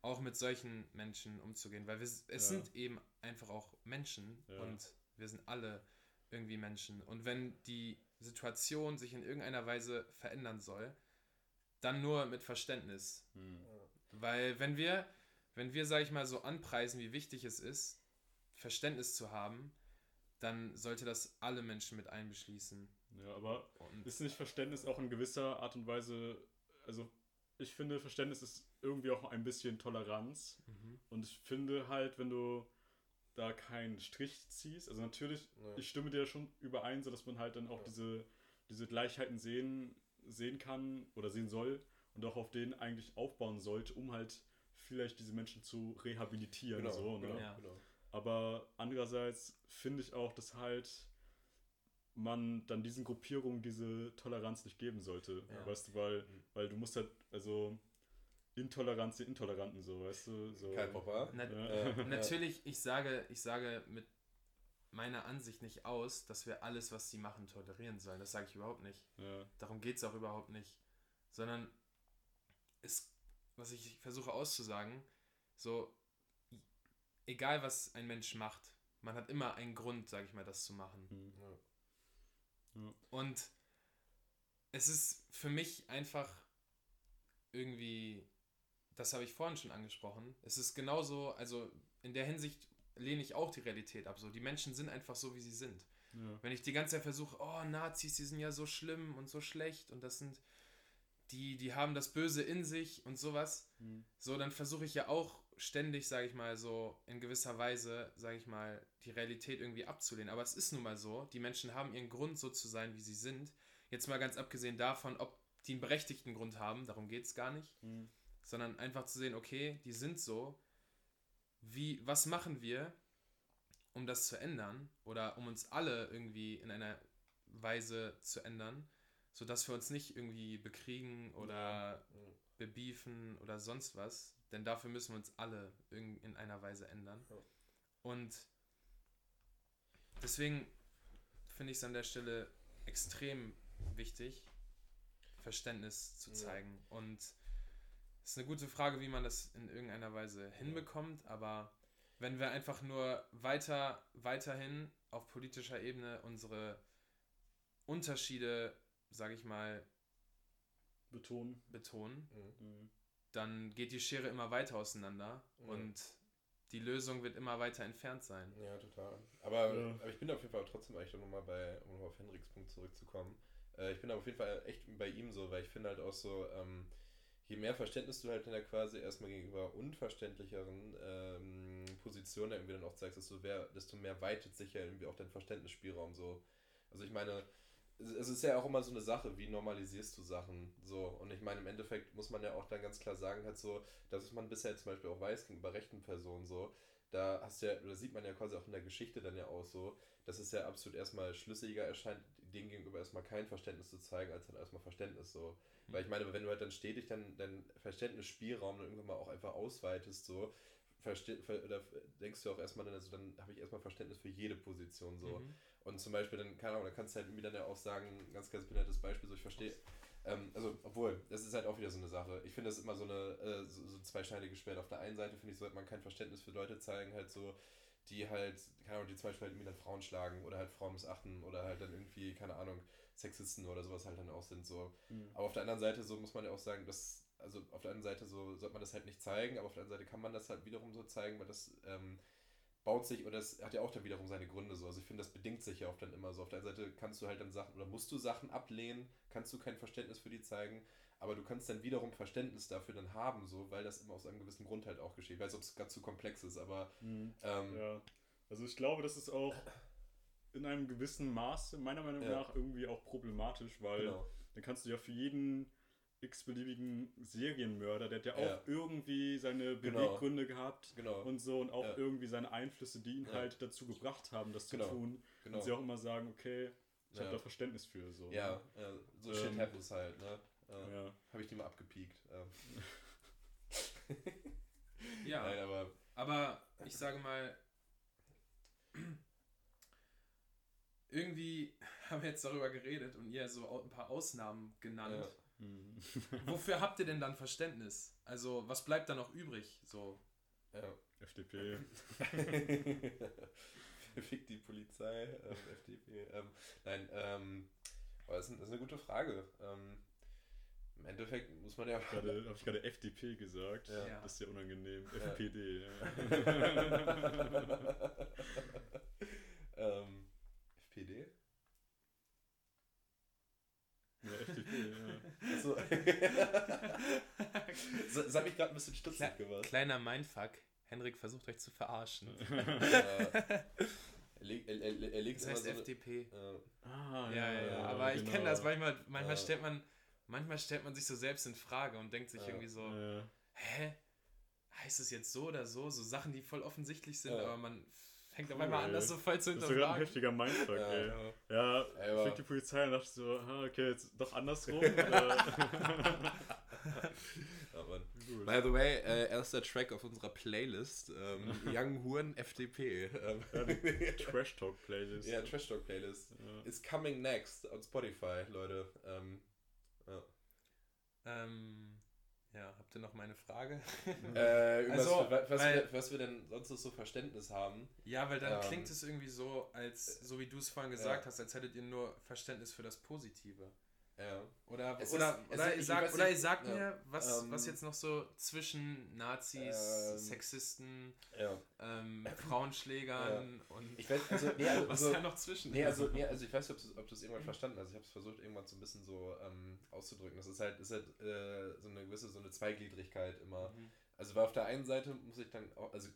auch mit solchen Menschen umzugehen, weil wir, es ja. sind eben einfach auch Menschen ja. und wir sind alle irgendwie Menschen. Und wenn die Situation sich in irgendeiner Weise verändern soll, dann nur mit Verständnis. Hm. Weil wenn wir, wenn wir, sag ich mal, so anpreisen, wie wichtig es ist, Verständnis zu haben, dann sollte das alle Menschen mit einbeschließen. Ja, aber und ist nicht Verständnis auch in gewisser Art und Weise, also ich finde, Verständnis ist irgendwie auch ein bisschen Toleranz. Mhm. Und ich finde halt, wenn du da keinen Strich ziehst, also natürlich, ja. ich stimme dir schon überein, so dass man halt dann auch ja. diese, diese Gleichheiten sehen, sehen kann oder sehen soll und auch auf denen eigentlich aufbauen sollte, um halt vielleicht diese Menschen zu rehabilitieren. Genau, so, ne? genau, ja. genau. Aber andererseits finde ich auch, dass halt man dann diesen Gruppierungen diese Toleranz nicht geben sollte. Ja. Weißt du, weil, mhm. weil du musst halt, also Intoleranz den Intoleranten, so, weißt du? So. Kein Papa. Na, äh, (laughs) natürlich, ich sage, ich sage mit meiner Ansicht nicht aus, dass wir alles, was sie machen, tolerieren sollen. Das sage ich überhaupt nicht. Ja. Darum geht es auch überhaupt nicht. Sondern es, was ich versuche auszusagen, so, egal was ein Mensch macht, man hat immer einen Grund, sage ich mal, das zu machen. Mhm. Ja. Und es ist für mich einfach irgendwie, das habe ich vorhin schon angesprochen, es ist genauso, also in der Hinsicht lehne ich auch die Realität ab. So, die Menschen sind einfach so, wie sie sind. Ja. Wenn ich die ganze Zeit versuche, oh, Nazis, die sind ja so schlimm und so schlecht und das sind, die, die haben das Böse in sich und sowas, mhm. so, dann versuche ich ja auch ständig, sage ich mal, so in gewisser Weise, sage ich mal, die Realität irgendwie abzulehnen. Aber es ist nun mal so, die Menschen haben ihren Grund so zu sein, wie sie sind. Jetzt mal ganz abgesehen davon, ob die einen berechtigten Grund haben, darum geht es gar nicht, mhm. sondern einfach zu sehen, okay, die sind so. Wie, was machen wir, um das zu ändern oder um uns alle irgendwie in einer Weise zu ändern, sodass wir uns nicht irgendwie bekriegen oder bebiefen oder sonst was, denn dafür müssen wir uns alle in einer Weise ändern. Und deswegen finde ich es an der Stelle extrem wichtig, Verständnis zu zeigen. Ja. Und es ist eine gute Frage, wie man das in irgendeiner Weise hinbekommt, aber wenn wir einfach nur weiter, weiterhin auf politischer Ebene unsere Unterschiede, sage ich mal, betonen, betonen mhm. Dann geht die Schere immer weiter auseinander mhm. und die Lösung wird immer weiter entfernt sein. Ja, total. Aber, ja. aber ich bin auf jeden Fall trotzdem eigentlich nochmal bei, um auf Henriks Punkt zurückzukommen. Äh, ich bin auf jeden Fall echt bei ihm so, weil ich finde halt auch so, ähm, je mehr Verständnis du halt in der quasi erstmal gegenüber unverständlicheren ähm, Positionen irgendwie dann auch zeigst, desto mehr, desto mehr weitet sich ja irgendwie auch dein Verständnisspielraum so. Also ich meine, es ist ja auch immer so eine Sache, wie normalisierst du Sachen so. Und ich meine, im Endeffekt muss man ja auch dann ganz klar sagen, halt so, dass man bisher zum Beispiel auch weiß gegenüber rechten Personen so, da hast ja, da sieht man ja quasi auch in der Geschichte dann ja auch so, dass es ja absolut erstmal schlüssiger erscheint, denen gegenüber erstmal kein Verständnis zu zeigen, als dann erstmal Verständnis so. Mhm. Weil ich meine, wenn du halt dann stetig dann dein Verständnisspielraum dann irgendwann mal auch einfach ausweitest, so, verste oder denkst du auch erstmal dann, also dann habe ich erstmal Verständnis für jede Position so. Mhm. Und zum Beispiel dann, keine Ahnung, da kannst du halt irgendwie dann ja auch sagen, ganz, ganz benanntes Beispiel, so ich verstehe, ähm, also obwohl, das ist halt auch wieder so eine Sache. Ich finde das immer so eine äh, so, so zweischneidige Schwert. Auf der einen Seite finde ich, sollte man kein Verständnis für Leute zeigen, halt so, die halt, keine Ahnung, die zum Beispiel halt irgendwie dann Frauen schlagen oder halt Frauen missachten oder halt dann irgendwie, keine Ahnung, Sexisten oder sowas halt dann auch sind so. Mhm. Aber auf der anderen Seite so muss man ja auch sagen, dass, also auf der anderen Seite so sollte man das halt nicht zeigen, aber auf der anderen Seite kann man das halt wiederum so zeigen, weil das ähm, baut sich, oder das hat ja auch dann wiederum seine Gründe so. Also ich finde, das bedingt sich ja auch dann immer so. Auf der einen Seite kannst du halt dann Sachen, oder musst du Sachen ablehnen, kannst du kein Verständnis für die zeigen, aber du kannst dann wiederum Verständnis dafür dann haben, so, weil das immer aus einem gewissen Grund halt auch geschieht. Ich weiß, ob es gerade zu komplex ist, aber. Mhm. Ähm, ja. Also ich glaube, das ist auch in einem gewissen Maße meiner Meinung ja. nach irgendwie auch problematisch, weil genau. dann kannst du ja für jeden x-beliebigen Serienmörder, der hat ja, ja, auch irgendwie seine genau. Beweggründe genau. gehabt genau. und so und auch ja. irgendwie seine Einflüsse, die ihn ja. halt dazu gebracht haben, das genau. zu tun. Genau. Und sie auch immer sagen, okay, ich habe da Verständnis für. So, ja, ne? so ähm, shit happens halt, ne? Äh, ja. Habe ich die mal abgepiekt. Ähm. (laughs) ja, Nein, aber, aber ich sage mal, irgendwie haben wir jetzt darüber geredet und ihr so ein paar Ausnahmen genannt. Mhm. Wofür habt ihr denn dann Verständnis? Also, was bleibt da noch übrig? So. Ja. FDP. (laughs) Fick die Polizei, ähm, FDP. Ähm, nein, ähm, aber das ist, das ist, eine gute Frage. Ähm, Im Endeffekt muss man ja. Habe ich gerade FDP gesagt? Ja. Das ist ja unangenehm. Ja. FPD. Ja. (laughs) ähm, FPD? Ja, FDP, ja. Also, das hat mich gerade ein bisschen stutzig Kle gemacht. Kleiner Mindfuck. Henrik versucht euch zu verarschen. (laughs) er, leg, er, er, er legt das heißt so FDP. Eine, ah, ja, ja, ja. Aber ich genau. kenne das manchmal. Manchmal ja. stellt man, manchmal stellt man sich so selbst in Frage und denkt sich ja. irgendwie so, hä? Heißt es jetzt so oder so? So Sachen, die voll offensichtlich sind, aber man fängt auf einmal an, das so voll zu hinterfragen. Das ist sogar ein heftiger Mindfuck, ja, ey. Ja, ja fick die Polizei und dachte so, ah, okay, jetzt doch andersrum. (laughs) By the way, äh, erster Track auf unserer Playlist, ähm, (laughs) Young Huren FDP. Ähm, ja, (laughs) Trash Talk Playlist. Ja, Trash Talk Playlist. Ja. Is coming next on Spotify, Leute. Ähm, ja. Ähm, ja, habt ihr noch meine Frage? (laughs) Äh, also, was, was, weil, wir, was wir denn sonst so Verständnis haben. Ja, weil dann ähm, klingt es irgendwie so, als so wie du es vorhin gesagt ja. hast, als hättet ihr nur Verständnis für das Positive. Ja. Oder, es oder, ist, oder, ihr sagt, oder ihr sagt ja. mir, was, ähm, was jetzt noch so zwischen Nazis, ähm, Sexisten, ja. ähm, Frauenschlägern ja. und ich weiß, also, nee, also, (laughs) was also, da noch zwischen nee, also, nee, also ich weiß nicht, ob du es irgendwann verstanden hast. Ich habe es versucht, irgendwann so ein bisschen so ähm, auszudrücken. Das ist halt, ist halt äh, so eine gewisse so eine Zweigliedrigkeit immer. Mhm. Also weil auf der einen Seite muss ich dann auch, also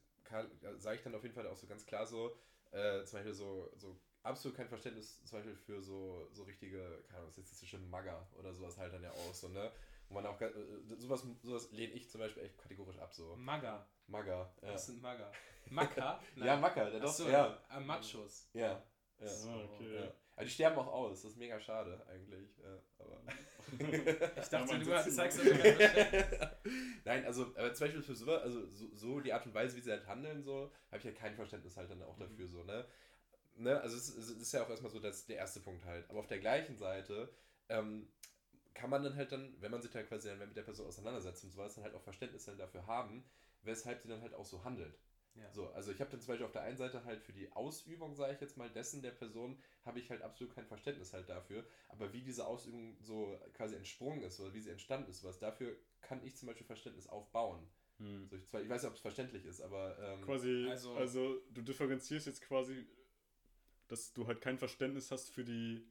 sage ich dann auf jeden Fall auch so ganz klar so, äh, zum Beispiel so, so absolut kein Verständnis zum Beispiel für so, so richtige, keine Ahnung, sexistische Magger oder sowas halt dann ja auch so, ne? Wo man auch, äh, sowas, sowas lehne ich zum Beispiel echt kategorisch ab, so. Magger. Magger, ja. Was sind Magger? Macker? (laughs) ja, Macker, der doch, so, ja. Äh, Machos. Ja. ja. So, okay. Ja. Aber die sterben auch aus, das ist mega schade eigentlich. Ja, aber (laughs) ich dachte, du zeigst das Nein, (laughs) Nein, also aber zum Beispiel für so, also so, so, die Art und Weise, wie sie halt handeln, so, habe ich halt kein Verständnis halt dann auch mhm. dafür, so, ne? Ne? Also es, es, ist ja auch erstmal so das, der erste Punkt halt. Aber auf der gleichen Seite ähm, kann man dann halt dann, wenn man sich dann quasi dann mit der Person auseinandersetzt und sowas, dann halt auch Verständnis dann dafür haben, weshalb sie dann halt auch so handelt. Ja. So, also ich habe dann zum Beispiel auf der einen Seite halt für die Ausübung, sage ich jetzt mal, dessen der Person, habe ich halt absolut kein Verständnis halt dafür. Aber wie diese Ausübung so quasi entsprungen ist oder wie sie entstanden ist, was dafür kann ich zum Beispiel Verständnis aufbauen. Hm. So, ich, zwar, ich weiß nicht, ob es verständlich ist, aber. Ähm, quasi, also, also du differenzierst jetzt quasi, dass du halt kein Verständnis hast für die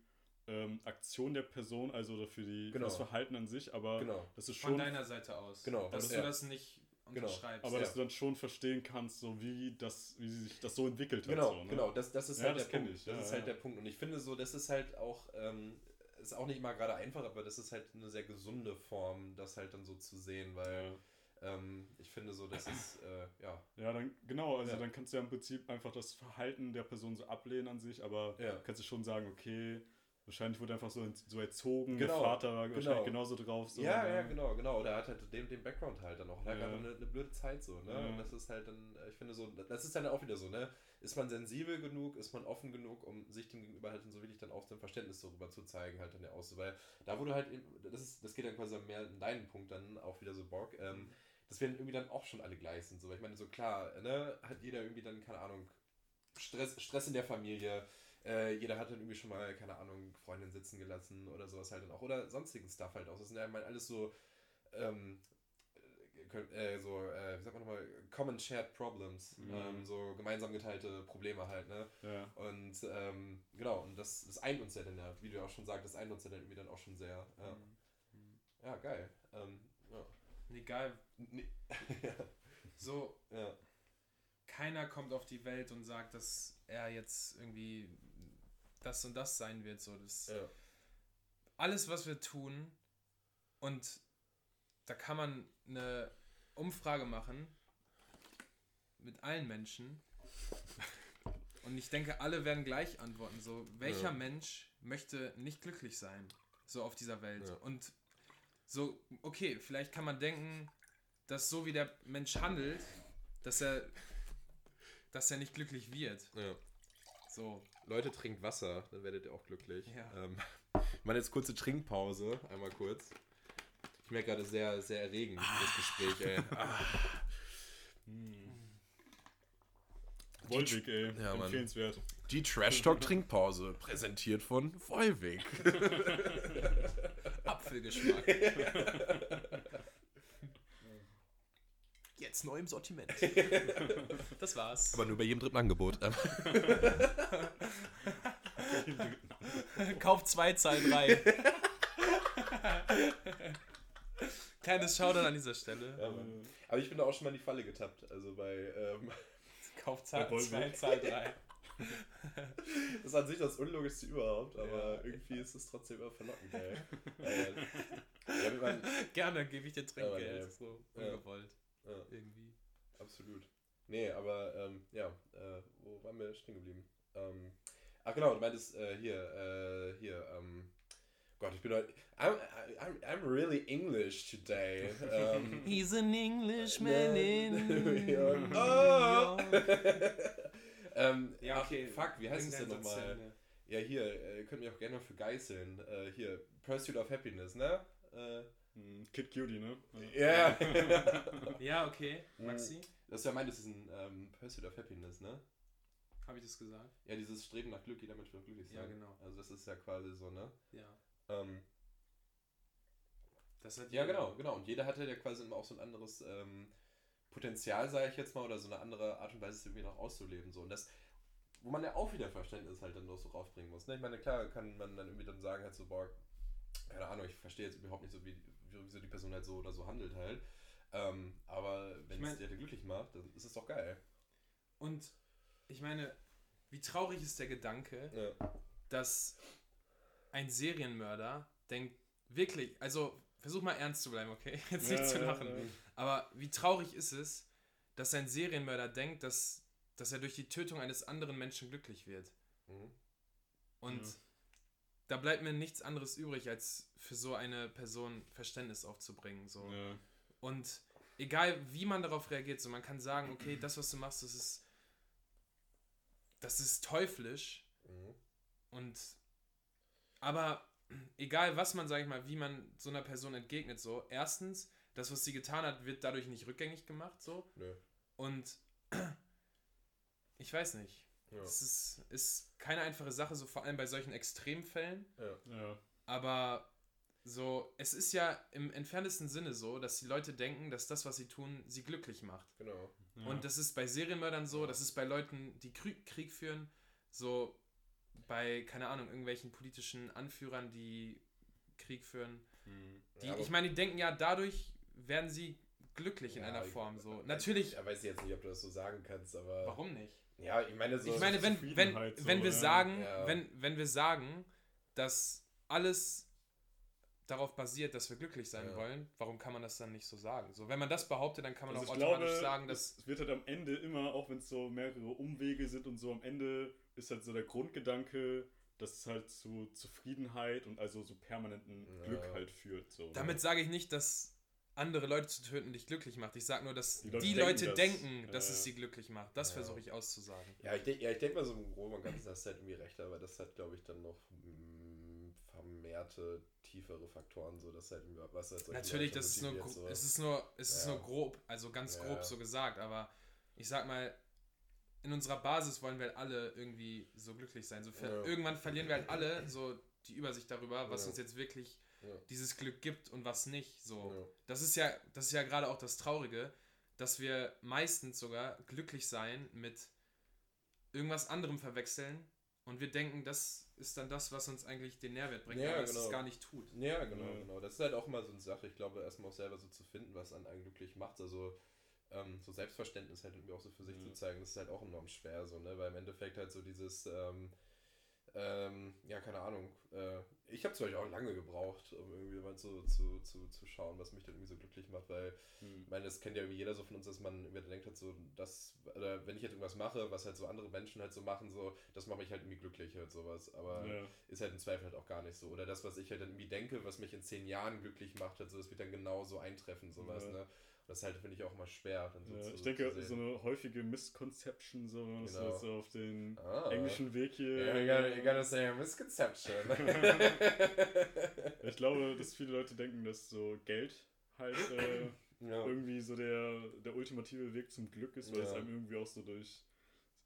ähm, Aktion der Person, also oder für, die, genau. für das Verhalten an sich, aber genau. das ist schon. Von deiner Seite aus. Genau. Dass das, du ja. das nicht genau. unterschreibst. Aber ja. dass du dann schon verstehen kannst, so wie das, wie sich das so entwickelt hat. Genau, so, ne? genau. Das, das ist ja, halt das der Punkt. Ich. Das ist halt der Punkt. Und ich finde so, das ist halt auch, ähm, ist auch nicht immer gerade einfach, aber das ist halt eine sehr gesunde Form, das halt dann so zu sehen, weil ähm, ich finde so, das ist, äh, ja. Ja, dann, genau, also ja. dann kannst du ja im Prinzip einfach das Verhalten der Person so ablehnen an sich, aber ja. kannst du schon sagen, okay, Wahrscheinlich wurde einfach so, so erzogen, genau, der Vater war genau. wahrscheinlich genauso drauf. So, ja, ne? ja, genau, genau. Der hat halt den, den Background halt dann auch. Der ja. hat eine, eine blöde Zeit so, ne? Ja. Und das ist halt dann, ich finde so, das ist dann auch wieder so, ne? Ist man sensibel genug, ist man offen genug, um sich dem gegenüber halt so wirklich dann auch so ein Verständnis darüber zu zeigen, halt dann ja aus. Weil da wurde halt, das ist, das geht dann quasi mehr in deinen Punkt dann auch wieder so Bock, ähm, dass wir dann irgendwie dann auch schon alle gleich sind. So. Weil ich meine, so klar, ne, hat jeder irgendwie dann, keine Ahnung, Stress, Stress in der Familie, äh, jeder hat dann irgendwie schon mal, keine Ahnung, Freundin sitzen gelassen oder sowas halt dann auch. Oder sonstigen Stuff halt auch. Das sind ja mal alles so, ähm, äh, so, äh, wie sagt man nochmal, Common Shared Problems. Mhm. Ähm, so gemeinsam geteilte Probleme halt, ne? Ja. Und ähm, genau, und das, das eint uns ja dann ja, wie du ja auch schon sagst, das eint uns ja dann irgendwie dann auch schon sehr. Ja, mhm. ja geil. Ähm, Nee, geil. Nee. (laughs) so, ja. keiner kommt auf die Welt und sagt, dass er jetzt irgendwie das und das sein wird. So, das ja. Alles, was wir tun, und da kann man eine Umfrage machen mit allen Menschen. (laughs) Und ich denke, alle werden gleich antworten. So, welcher ja. Mensch möchte nicht glücklich sein? So auf dieser Welt. Ja. Und so, okay, vielleicht kann man denken, dass so wie der Mensch handelt, dass er, dass er nicht glücklich wird. Ja. So. Leute, trinkt Wasser, dann werdet ihr auch glücklich. Ja. Ähm, ich meine jetzt kurze Trinkpause, einmal kurz. Ich merke gerade sehr, sehr erregend, ah. das Gespräch, ey. (laughs) Ah. Hm. Volvic, ey. Ja, Empfehlenswert. Die Trash Talk Trinkpause, präsentiert von Volvic. (laughs) Apfelgeschmack. Jetzt neu im Sortiment. (laughs) Das war's. Aber nur bei jedem dritten Angebot. Kauf 2, Zahl 3. Kleines Shoutout an dieser Stelle. Ja, aber ich bin da auch schon mal in die Falle getappt. Also bei. Ähm, Kauf 2, Zahl 3. das ist an sich das Unlogischste überhaupt, aber ja. irgendwie ist es trotzdem immer verlockend, ey. (laughs) ja, man, Gerne gebe ich dir Trinkgeld. Ja, so ungewollt. Ja. Irgendwie. Absolut. Nee, aber ähm, ja, äh, wo waren wir stehen geblieben? Ähm, ach genau, du meintest äh, hier, äh, hier, ähm, Gott, ich bin heute. I'm, I'm, I'm really English today. Um, (laughs) He's an Englishman in (laughs) New York. Oh! Ähm, ja, okay. Ach, fuck, wie heißt es denn nochmal? Ja, hier, äh, ihr könnt mich auch gerne für geißeln. Äh, hier, Pursuit of Happiness, ne? Äh, hm, Kid Cutie, ne? Ja. ja, (laughs) okay. Maxi? Das ist ja mein, das ist ein ähm, Pursuit of Happiness, ne? Habe ich das gesagt? Ja, dieses Streben nach Glück, jeder Mensch will glücklich sein. Ja, genau. Also das ist ja quasi so, ne? Ja. Ähm, das hat ja, genau, genau. Und jeder hatte ja quasi immer auch so ein anderes ähm, Potenzial, sage ich jetzt mal, oder so eine andere Art und Weise, es irgendwie noch auszuleben. So. Und das, wo man ja auch wieder Verständnis halt dann noch so rausbringen muss. Ne? Ich meine, klar kann man dann irgendwie dann sagen, halt so, boah, keine Ahnung, ich verstehe jetzt überhaupt nicht so, wie, wieso die Person halt so oder so handelt halt. Ähm, aber wenn ich mein, es dir glücklich macht, dann ist es doch geil. Und ich meine, wie traurig ist der Gedanke, ja. dass ein Serienmörder denkt, wirklich, also versuch mal ernst zu bleiben, okay? (laughs) Jetzt nicht ja, zu lachen. Ja, aber wie traurig ist es, dass ein Serienmörder denkt, dass, dass er durch die Tötung eines anderen Menschen glücklich wird. Mhm. Und da bleibt mir nichts anderes übrig, als für so eine Person Verständnis aufzubringen. So. Ja. Und egal wie man darauf reagiert, so man kann sagen, okay, das, was du machst, das ist, das ist teuflisch. Mhm. Und, aber egal was man, sag ich mal, wie man so einer Person entgegnet, so, erstens, das, was sie getan hat, wird dadurch nicht rückgängig gemacht, so. Nö. Und (clears throat) ich weiß nicht. Ja. Es ist, ist keine einfache Sache, so vor allem bei solchen Extremfällen. Ja. ja. Aber so, es ist ja im entferntesten Sinne so, dass die Leute denken, dass das, was sie tun, sie glücklich macht. Genau. Ja. Und das ist bei Serienmördern so, das ist bei Leuten, die Krieg führen, so bei, keine Ahnung, irgendwelchen politischen Anführern, die Krieg führen. Hm. Die, ja, ich meine, die denken ja, dadurch werden sie glücklich in einer Form. So. Natürlich. Ich weiß jetzt nicht, ob du das so sagen kannst, aber. Warum nicht? Ja, ich meine, so. Ich meine, wenn, wenn, so, wenn wir ja. sagen, ja. wenn, wenn wir sagen, dass alles darauf basiert, dass wir glücklich sein ja. wollen, warum kann man das dann nicht so sagen? So, wenn man das behauptet, dann kann man also auch automatisch glaube, sagen, dass. Es wird halt am Ende immer, auch wenn es so mehrere Umwege sind und so, am Ende ist halt so der Grundgedanke, dass es halt zu Zufriedenheit und also so permanenten ja. Glück halt führt. So, Damit ne? sage ich nicht, dass andere Leute zu töten dich glücklich macht. Ich sage nur, dass die Leute, die Leute denken, denken dass, äh, es sie glücklich macht. Das ja. versuche ich auszusagen. Ja, ich denke ja, denk mal so im Groben und Ganzen hast du halt irgendwie recht, aber das hat, glaube ich, dann noch mm, vermehrte, tiefere Faktoren, so dass halt was halt Natürlich, das ist nur, so. es ist nur, es ist nur grob, also ganz ja. grob so gesagt, aber ich sag mal, in unserer Basis wollen wir halt alle irgendwie so glücklich sein. So ja. Irgendwann verlieren wir halt alle so die Übersicht darüber, was uns jetzt wirklich ja. dieses Glück gibt und was nicht. So, ja. das ist ja, das ist ja gerade auch das Traurige, dass wir meistens sogar glücklich sein mit irgendwas anderem verwechseln und wir denken, das ist dann das, was uns eigentlich den Nährwert bringt, ja, aber genau. es gar nicht tut. Ja, genau, ja. genau. Das ist halt auch immer so eine Sache. Ich glaube, erstmal auch selber so zu finden, was einen glücklich macht. Also ähm, so Selbstverständnis halt irgendwie auch so für sich mhm. zu zeigen, das ist halt auch enorm schwer, so, ne? Weil im Endeffekt halt so dieses, ähm, ähm, ja, keine Ahnung. Äh, ich habe zum Beispiel auch lange gebraucht, um irgendwie mal so zu, zu, zu schauen, was mich dann irgendwie so glücklich macht, weil hm. ich meine, das kennt ja irgendwie jeder so von uns, dass man irgendwie denkt hat, so, dass, oder wenn ich jetzt irgendwas mache, was halt so andere Menschen halt so machen, so, das macht mich halt irgendwie glücklich halt sowas. Aber ja. ist halt im Zweifel halt auch gar nicht so. Oder das, was ich halt dann irgendwie denke, was mich in zehn Jahren glücklich macht, halt so, das wird dann genauso eintreffen, sowas, ja. ne? Das halt, finde ich, auch mal schwer. Dann so ja, zu, ich denke, so eine häufige Misconception, so, wenn man genau. das so auf den ah. englischen Weg hier. Yeah, you, gotta, you gotta (laughs) say a misconception. ich glaube, dass viele Leute denken, dass so Geld halt äh, (laughs) ja. irgendwie so der, der ultimative Weg zum Glück ist, weil ja. es einem irgendwie auch so durch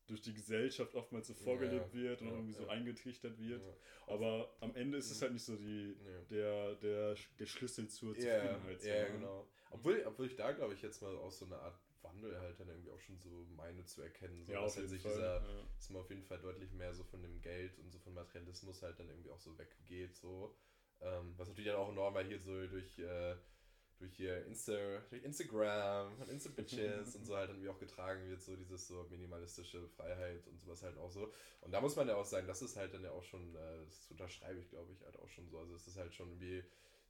durch die Gesellschaft oftmals so vorgelebt ja, wird und ja, irgendwie so eingetrichtert wird. Aber am Ende ist es halt nicht so die, der, der, der Schlüssel zur Zufriedenheit. Ja, ja, genau. Obwohl, obwohl ich da, glaube ich, jetzt mal auch so eine Art Wandel halt dann irgendwie auch schon so meine zu erkennen. So, ja, dass halt sich Fall, dieser, ja. dass man auf jeden Fall deutlich mehr so von dem Geld und so von Materialismus halt dann irgendwie auch so weggeht. So. Ähm, was natürlich dann auch enorm hier so durch, äh, durch hier Insta, durch Instagram und Insta-Bitches (laughs) und so halt dann wie auch getragen wird, so dieses so minimalistische Freiheit und sowas halt auch so. Und da muss man ja auch sagen, das ist halt dann ja auch schon, äh, das unterschreibe ich glaube ich halt auch schon so. Also es ist halt schon wie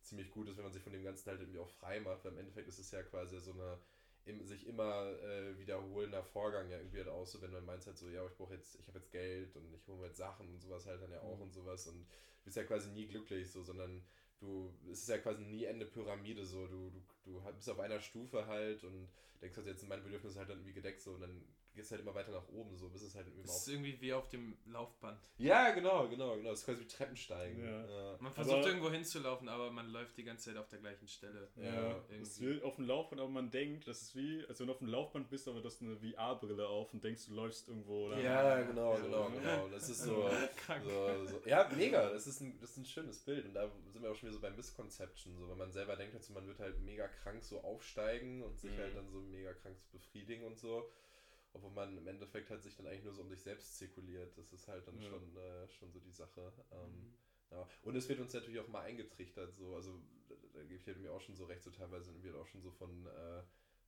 ziemlich gut ist, wenn man sich von dem Ganzen halt irgendwie auch frei macht, weil im Endeffekt ist es ja quasi so eine im, sich immer äh, wiederholender Vorgang ja irgendwie halt auch so, wenn man meint halt so, ja, ich brauche jetzt, ich habe jetzt Geld und ich hole mir jetzt Sachen und sowas halt dann ja auch mhm. und sowas und du bist ja quasi nie glücklich so, sondern du, es ist ja quasi nie Ende Pyramide so, du, du, du bist auf einer Stufe halt und denkst halt jetzt sind meine Bedürfnisse halt dann irgendwie gedeckt so und dann gehst halt immer weiter nach oben, so bis es halt irgendwie Das ist irgendwie wie auf dem Laufband. Ja, genau, genau, genau. Das ist quasi wie Treppensteigen. Ja. Ja. Man versucht aber irgendwo hinzulaufen, aber man läuft die ganze Zeit auf der gleichen Stelle. Ja, es ist auf dem Laufband, aber man denkt, das ist wie, als wenn du auf dem Laufband bist, aber du hast eine VR-Brille auf und denkst, du läufst irgendwo. Oder ja, genau, genau, genau. Das ist so, (laughs) (laughs) so, so, Ja, mega. Das ist, ein, das ist ein schönes Bild. Und da sind wir auch schon wieder so beim Misconception. So, wenn man selber denkt, also man wird halt mega krank so aufsteigen und sich mhm. halt dann so mega krank zu befriedigen und so obwohl man im Endeffekt halt sich dann eigentlich nur so um sich selbst zirkuliert. Das ist halt dann ja. schon, äh, schon so die Sache. Ähm, mhm. ja. Und es wird uns natürlich auch mal eingetrichtert, so, also da, da gebe ich halt mir auch schon so recht, so teilweise wird auch schon so von, äh,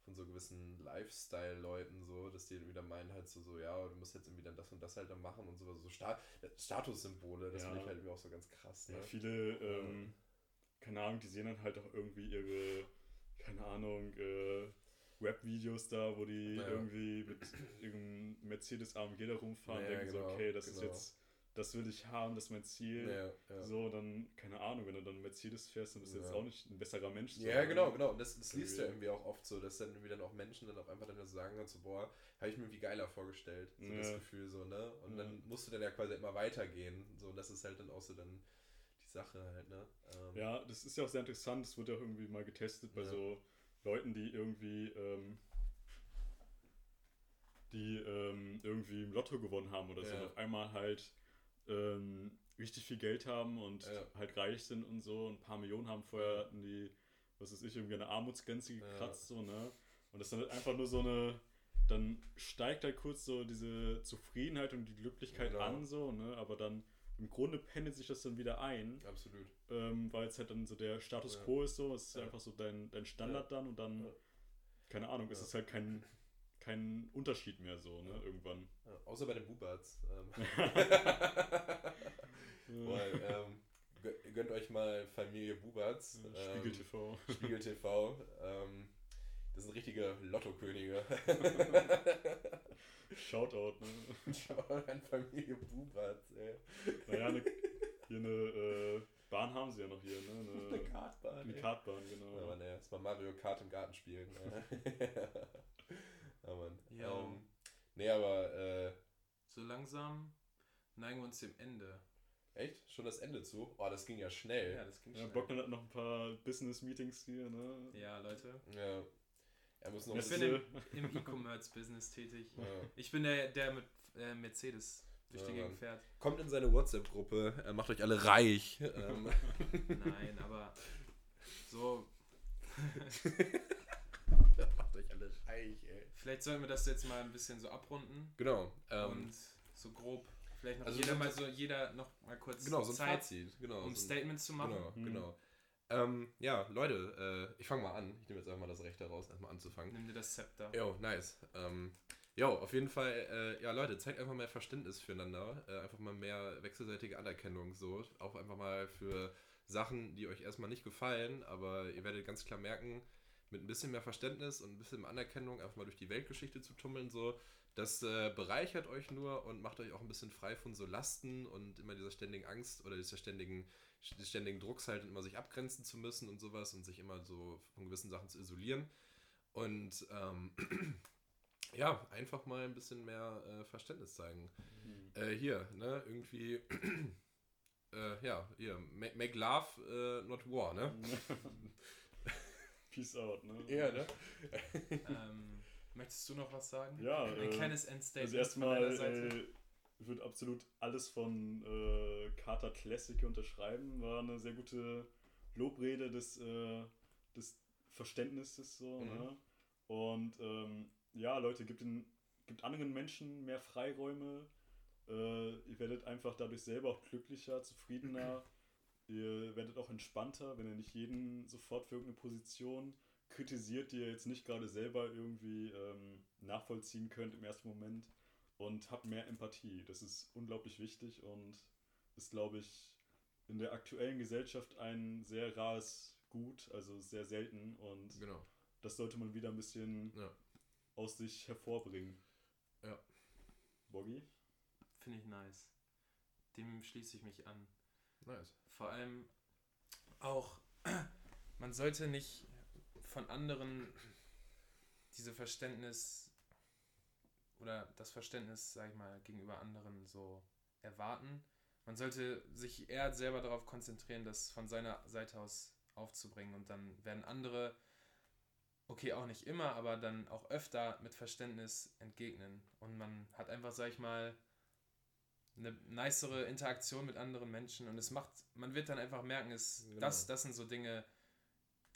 von so gewissen Lifestyle-Leuten so, dass die wieder meinen halt so, so, ja, du musst jetzt irgendwie dann das und das halt dann machen und so, so Sta Statussymbole, das ja. finde ich halt irgendwie auch so ganz krass. Ne? Ja, viele, ähm, keine Ahnung, die sehen dann halt auch irgendwie ihre, keine Ahnung, äh, Rap-Videos da, wo die ja. irgendwie mit irgendeinem Mercedes AMG da rumfahren ja, denken genau, so, okay, das genau. ist jetzt das will ich haben, das ist mein Ziel. Ja. So, dann, keine Ahnung, wenn du dann Mercedes fährst, dann bist du jetzt auch nicht ein besserer Mensch. Ja, haben. genau, genau. Und das, das liest du ja irgendwie auch oft so, dass dann irgendwie dann auch Menschen dann auch einfach dann sagen so, boah, habe ich mir irgendwie geiler vorgestellt. So das Gefühl so, ne? Und dann musst du dann ja quasi immer weitergehen. So, und das ist halt dann auch so dann die Sache halt, ne? Ähm, ja, das ist ja auch sehr interessant. Das wird ja auch irgendwie mal getestet bei so Leuten, die irgendwie, ähm, die ähm, irgendwie im Lotto gewonnen haben oder so. Und auf einmal halt ähm, richtig viel Geld haben und ja. halt reich sind und so. Ein paar Millionen haben vorher hatten die, was weiß ich, irgendwie eine Armutsgrenze gekratzt, ja. so, ne? Und das ist dann halt einfach nur so eine, dann steigt halt kurz so diese Zufriedenheit und die Glücklichkeit genau. an, so, ne? Aber dann im Grunde pendelt sich das dann wieder ein. Absolut. Ähm, weil es halt dann so der Status ja. quo ist, so, es ist einfach so dein, dein Standard dann und dann, keine Ahnung, es ist halt kein kein Unterschied mehr so, ne, irgendwann. Ja, außer bei den Bubats. Ähm. (laughs) (laughs) Weil, ähm, gönnt euch mal Familie Bubats. Spiegel TV. Ähm, Spiegel TV. (laughs) Ähm, das sind richtige Lottokönige. (laughs) Shoutout, ne? Shoutout an Familie Bubats, ey. Naja, ne, hier eine äh, Bahn haben sie ja noch hier, ne? Eine, (laughs) eine Kartbahn. Eine Kartbahn, genau. Ja, ne, das war Mario Kart im Garten spielen. Ne? (laughs) Ja, Mann. Ja. Ähm, nee, aber. Äh, so langsam neigen wir uns dem Ende. Echt? Schon das Ende zu? Oh, das ging ja schnell. Ja, das ging ja, schnell. Bockmann hat noch ein paar Business-Meetings hier, ne? Ja, Leute. Ja. Er muss noch ich bin im, im (laughs) E-Commerce-Business tätig. Ja. Ich bin der, der mit äh, Mercedes durch ja, die Gegend fährt. Kommt in seine WhatsApp-Gruppe, äh, macht euch alle reich. Ähm. Nein, aber so. (laughs) macht euch alle reich, ey. Vielleicht sollten wir das jetzt mal ein bisschen so abrunden. Genau. Ähm, und so grob, vielleicht noch also jeder mal so, jeder noch mal kurz genau, so ein Zeit, Fazit, genau, um so ein Statements zu machen. Genau, mhm. genau. Ähm, ja, Leute, äh, ich fange mal an. Ich nehme jetzt einfach mal das Recht daraus, erstmal anzufangen. Nimm dir das Zepter. Jo, nice. Ähm, jo, auf jeden Fall, äh, ja, Leute, zeigt einfach mehr Verständnis füreinander. Äh, einfach mal mehr wechselseitige Anerkennung, so. Auch einfach mal für Sachen, die euch erstmal nicht gefallen, aber ihr werdet ganz klar merken, mit ein bisschen mehr Verständnis und ein bisschen mehr Anerkennung einfach mal durch die Weltgeschichte zu tummeln, so, das äh, bereichert euch nur und macht euch auch ein bisschen frei von so Lasten und immer dieser ständigen Angst oder dieser ständigen, ständigen Drucks halt immer sich abgrenzen zu müssen und sowas und sich immer so von gewissen Sachen zu isolieren. Und ähm, (clears throat) ja, einfach mal ein bisschen mehr äh, Verständnis zeigen. Mhm. Äh, hier, ne, irgendwie, (clears throat) äh, ja, hier, make, make love, äh, not war, ne? (laughs) Peace out, ne? Ja, ne? ähm, möchtest du noch was sagen? Ja. Ein äh, kleines Endstatement. Also erstmal äh, wird absolut alles von äh, Carter Classic unterschreiben. War eine sehr gute Lobrede des, äh, des Verständnisses so, mhm. ne? Und ähm, ja, Leute, gibt, den, gibt anderen Menschen mehr Freiräume. Äh, ihr werdet einfach dadurch selber auch glücklicher, zufriedener. (clears throat) Ihr werdet auch entspannter, wenn ihr nicht jeden sofort für irgendeine Position kritisiert, die ihr jetzt nicht gerade selber irgendwie ähm, nachvollziehen könnt im ersten Moment und habt mehr Empathie. Das ist unglaublich wichtig und ist, glaube ich, in der aktuellen Gesellschaft ein sehr rares Gut, also sehr selten und genau. das sollte man wieder ein bisschen ja. aus sich hervorbringen. Ja. Boggy? Finde ich nice. Dem schließe ich mich an. Nice. Vor allem auch, (clears throat) man sollte nicht von anderen diese Verständnis oder das Verständnis, sag ich mal, gegenüber anderen so erwarten. Man sollte sich eher selber darauf konzentrieren, das von seiner Seite aus aufzubringen und dann werden andere, okay, auch nicht immer, aber dann auch öfter mit Verständnis entgegnen. Und man hat einfach, sag ich mal, eine nicere Interaktion mit anderen Menschen und es macht, man wird dann einfach merken, es, genau. das, das sind so Dinge,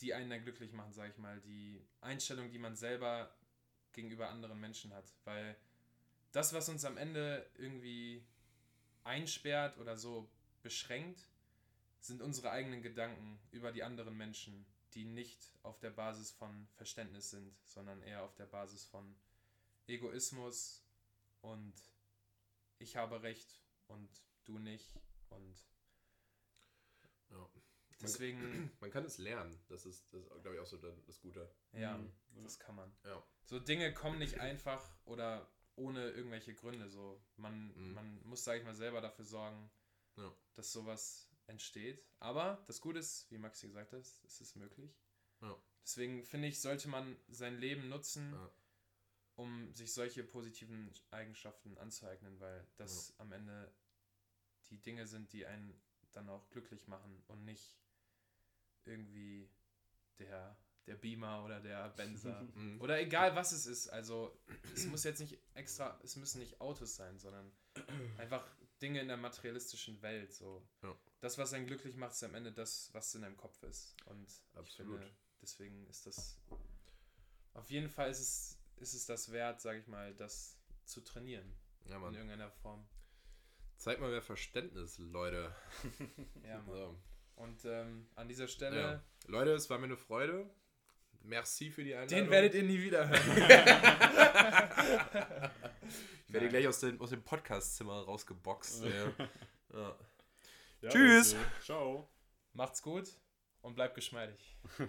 die einen dann glücklich machen, sag ich mal, die Einstellung, die man selber gegenüber anderen Menschen hat, weil das, was uns am Ende irgendwie einsperrt oder so beschränkt, sind unsere eigenen Gedanken über die anderen Menschen, die nicht auf der Basis von Verständnis sind, sondern eher auf der Basis von Egoismus und ich habe recht und du nicht und. Deswegen (clears throat) man kann es lernen das ist das glaube ich auch so das Gute ja mhm. das kann man ja so Dinge kommen nicht einfach oder ohne irgendwelche Gründe. So. Man, mhm. man muss, sage ich mal, selber dafür sorgen, ja. dass sowas entsteht. Aber das Gute ist, wie Maxi gesagt hat, es ist möglich. Ja. Deswegen finde ich, sollte man sein Leben nutzen, ja. um sich solche positiven Eigenschaften anzueignen, weil das am Ende die Dinge sind, die einen dann auch glücklich machen und nicht irgendwie der der Beamer oder der Benzer. (laughs) Mhm. oder egal was es ist. Also es muss jetzt nicht extra, es müssen nicht Autos sein, sondern einfach Dinge in der materialistischen Welt. So. Ja. Das, was einen glücklich macht, ist am Ende das, was in deinem Kopf ist. Und Absolut. finde, deswegen ist das. Auf jeden Fall ist es, ist es das wert, sage ich mal, das zu trainieren. Ja, Mann. In irgendeiner Form. Zeig mal mehr Verständnis, Leute. (laughs) ja, Mann. So. Und ähm, an dieser Stelle. Ja. Leute, es war mir eine Freude. Merci für die Einladung. Den werdet ihr nie wieder hören. (laughs) ich werde gleich aus, den, aus dem Podcastzimmer rausgeboxt. ja. Ja. Ja, Tschüss. Okay. Ciao. Macht's gut und bleibt geschmeidig. (laughs)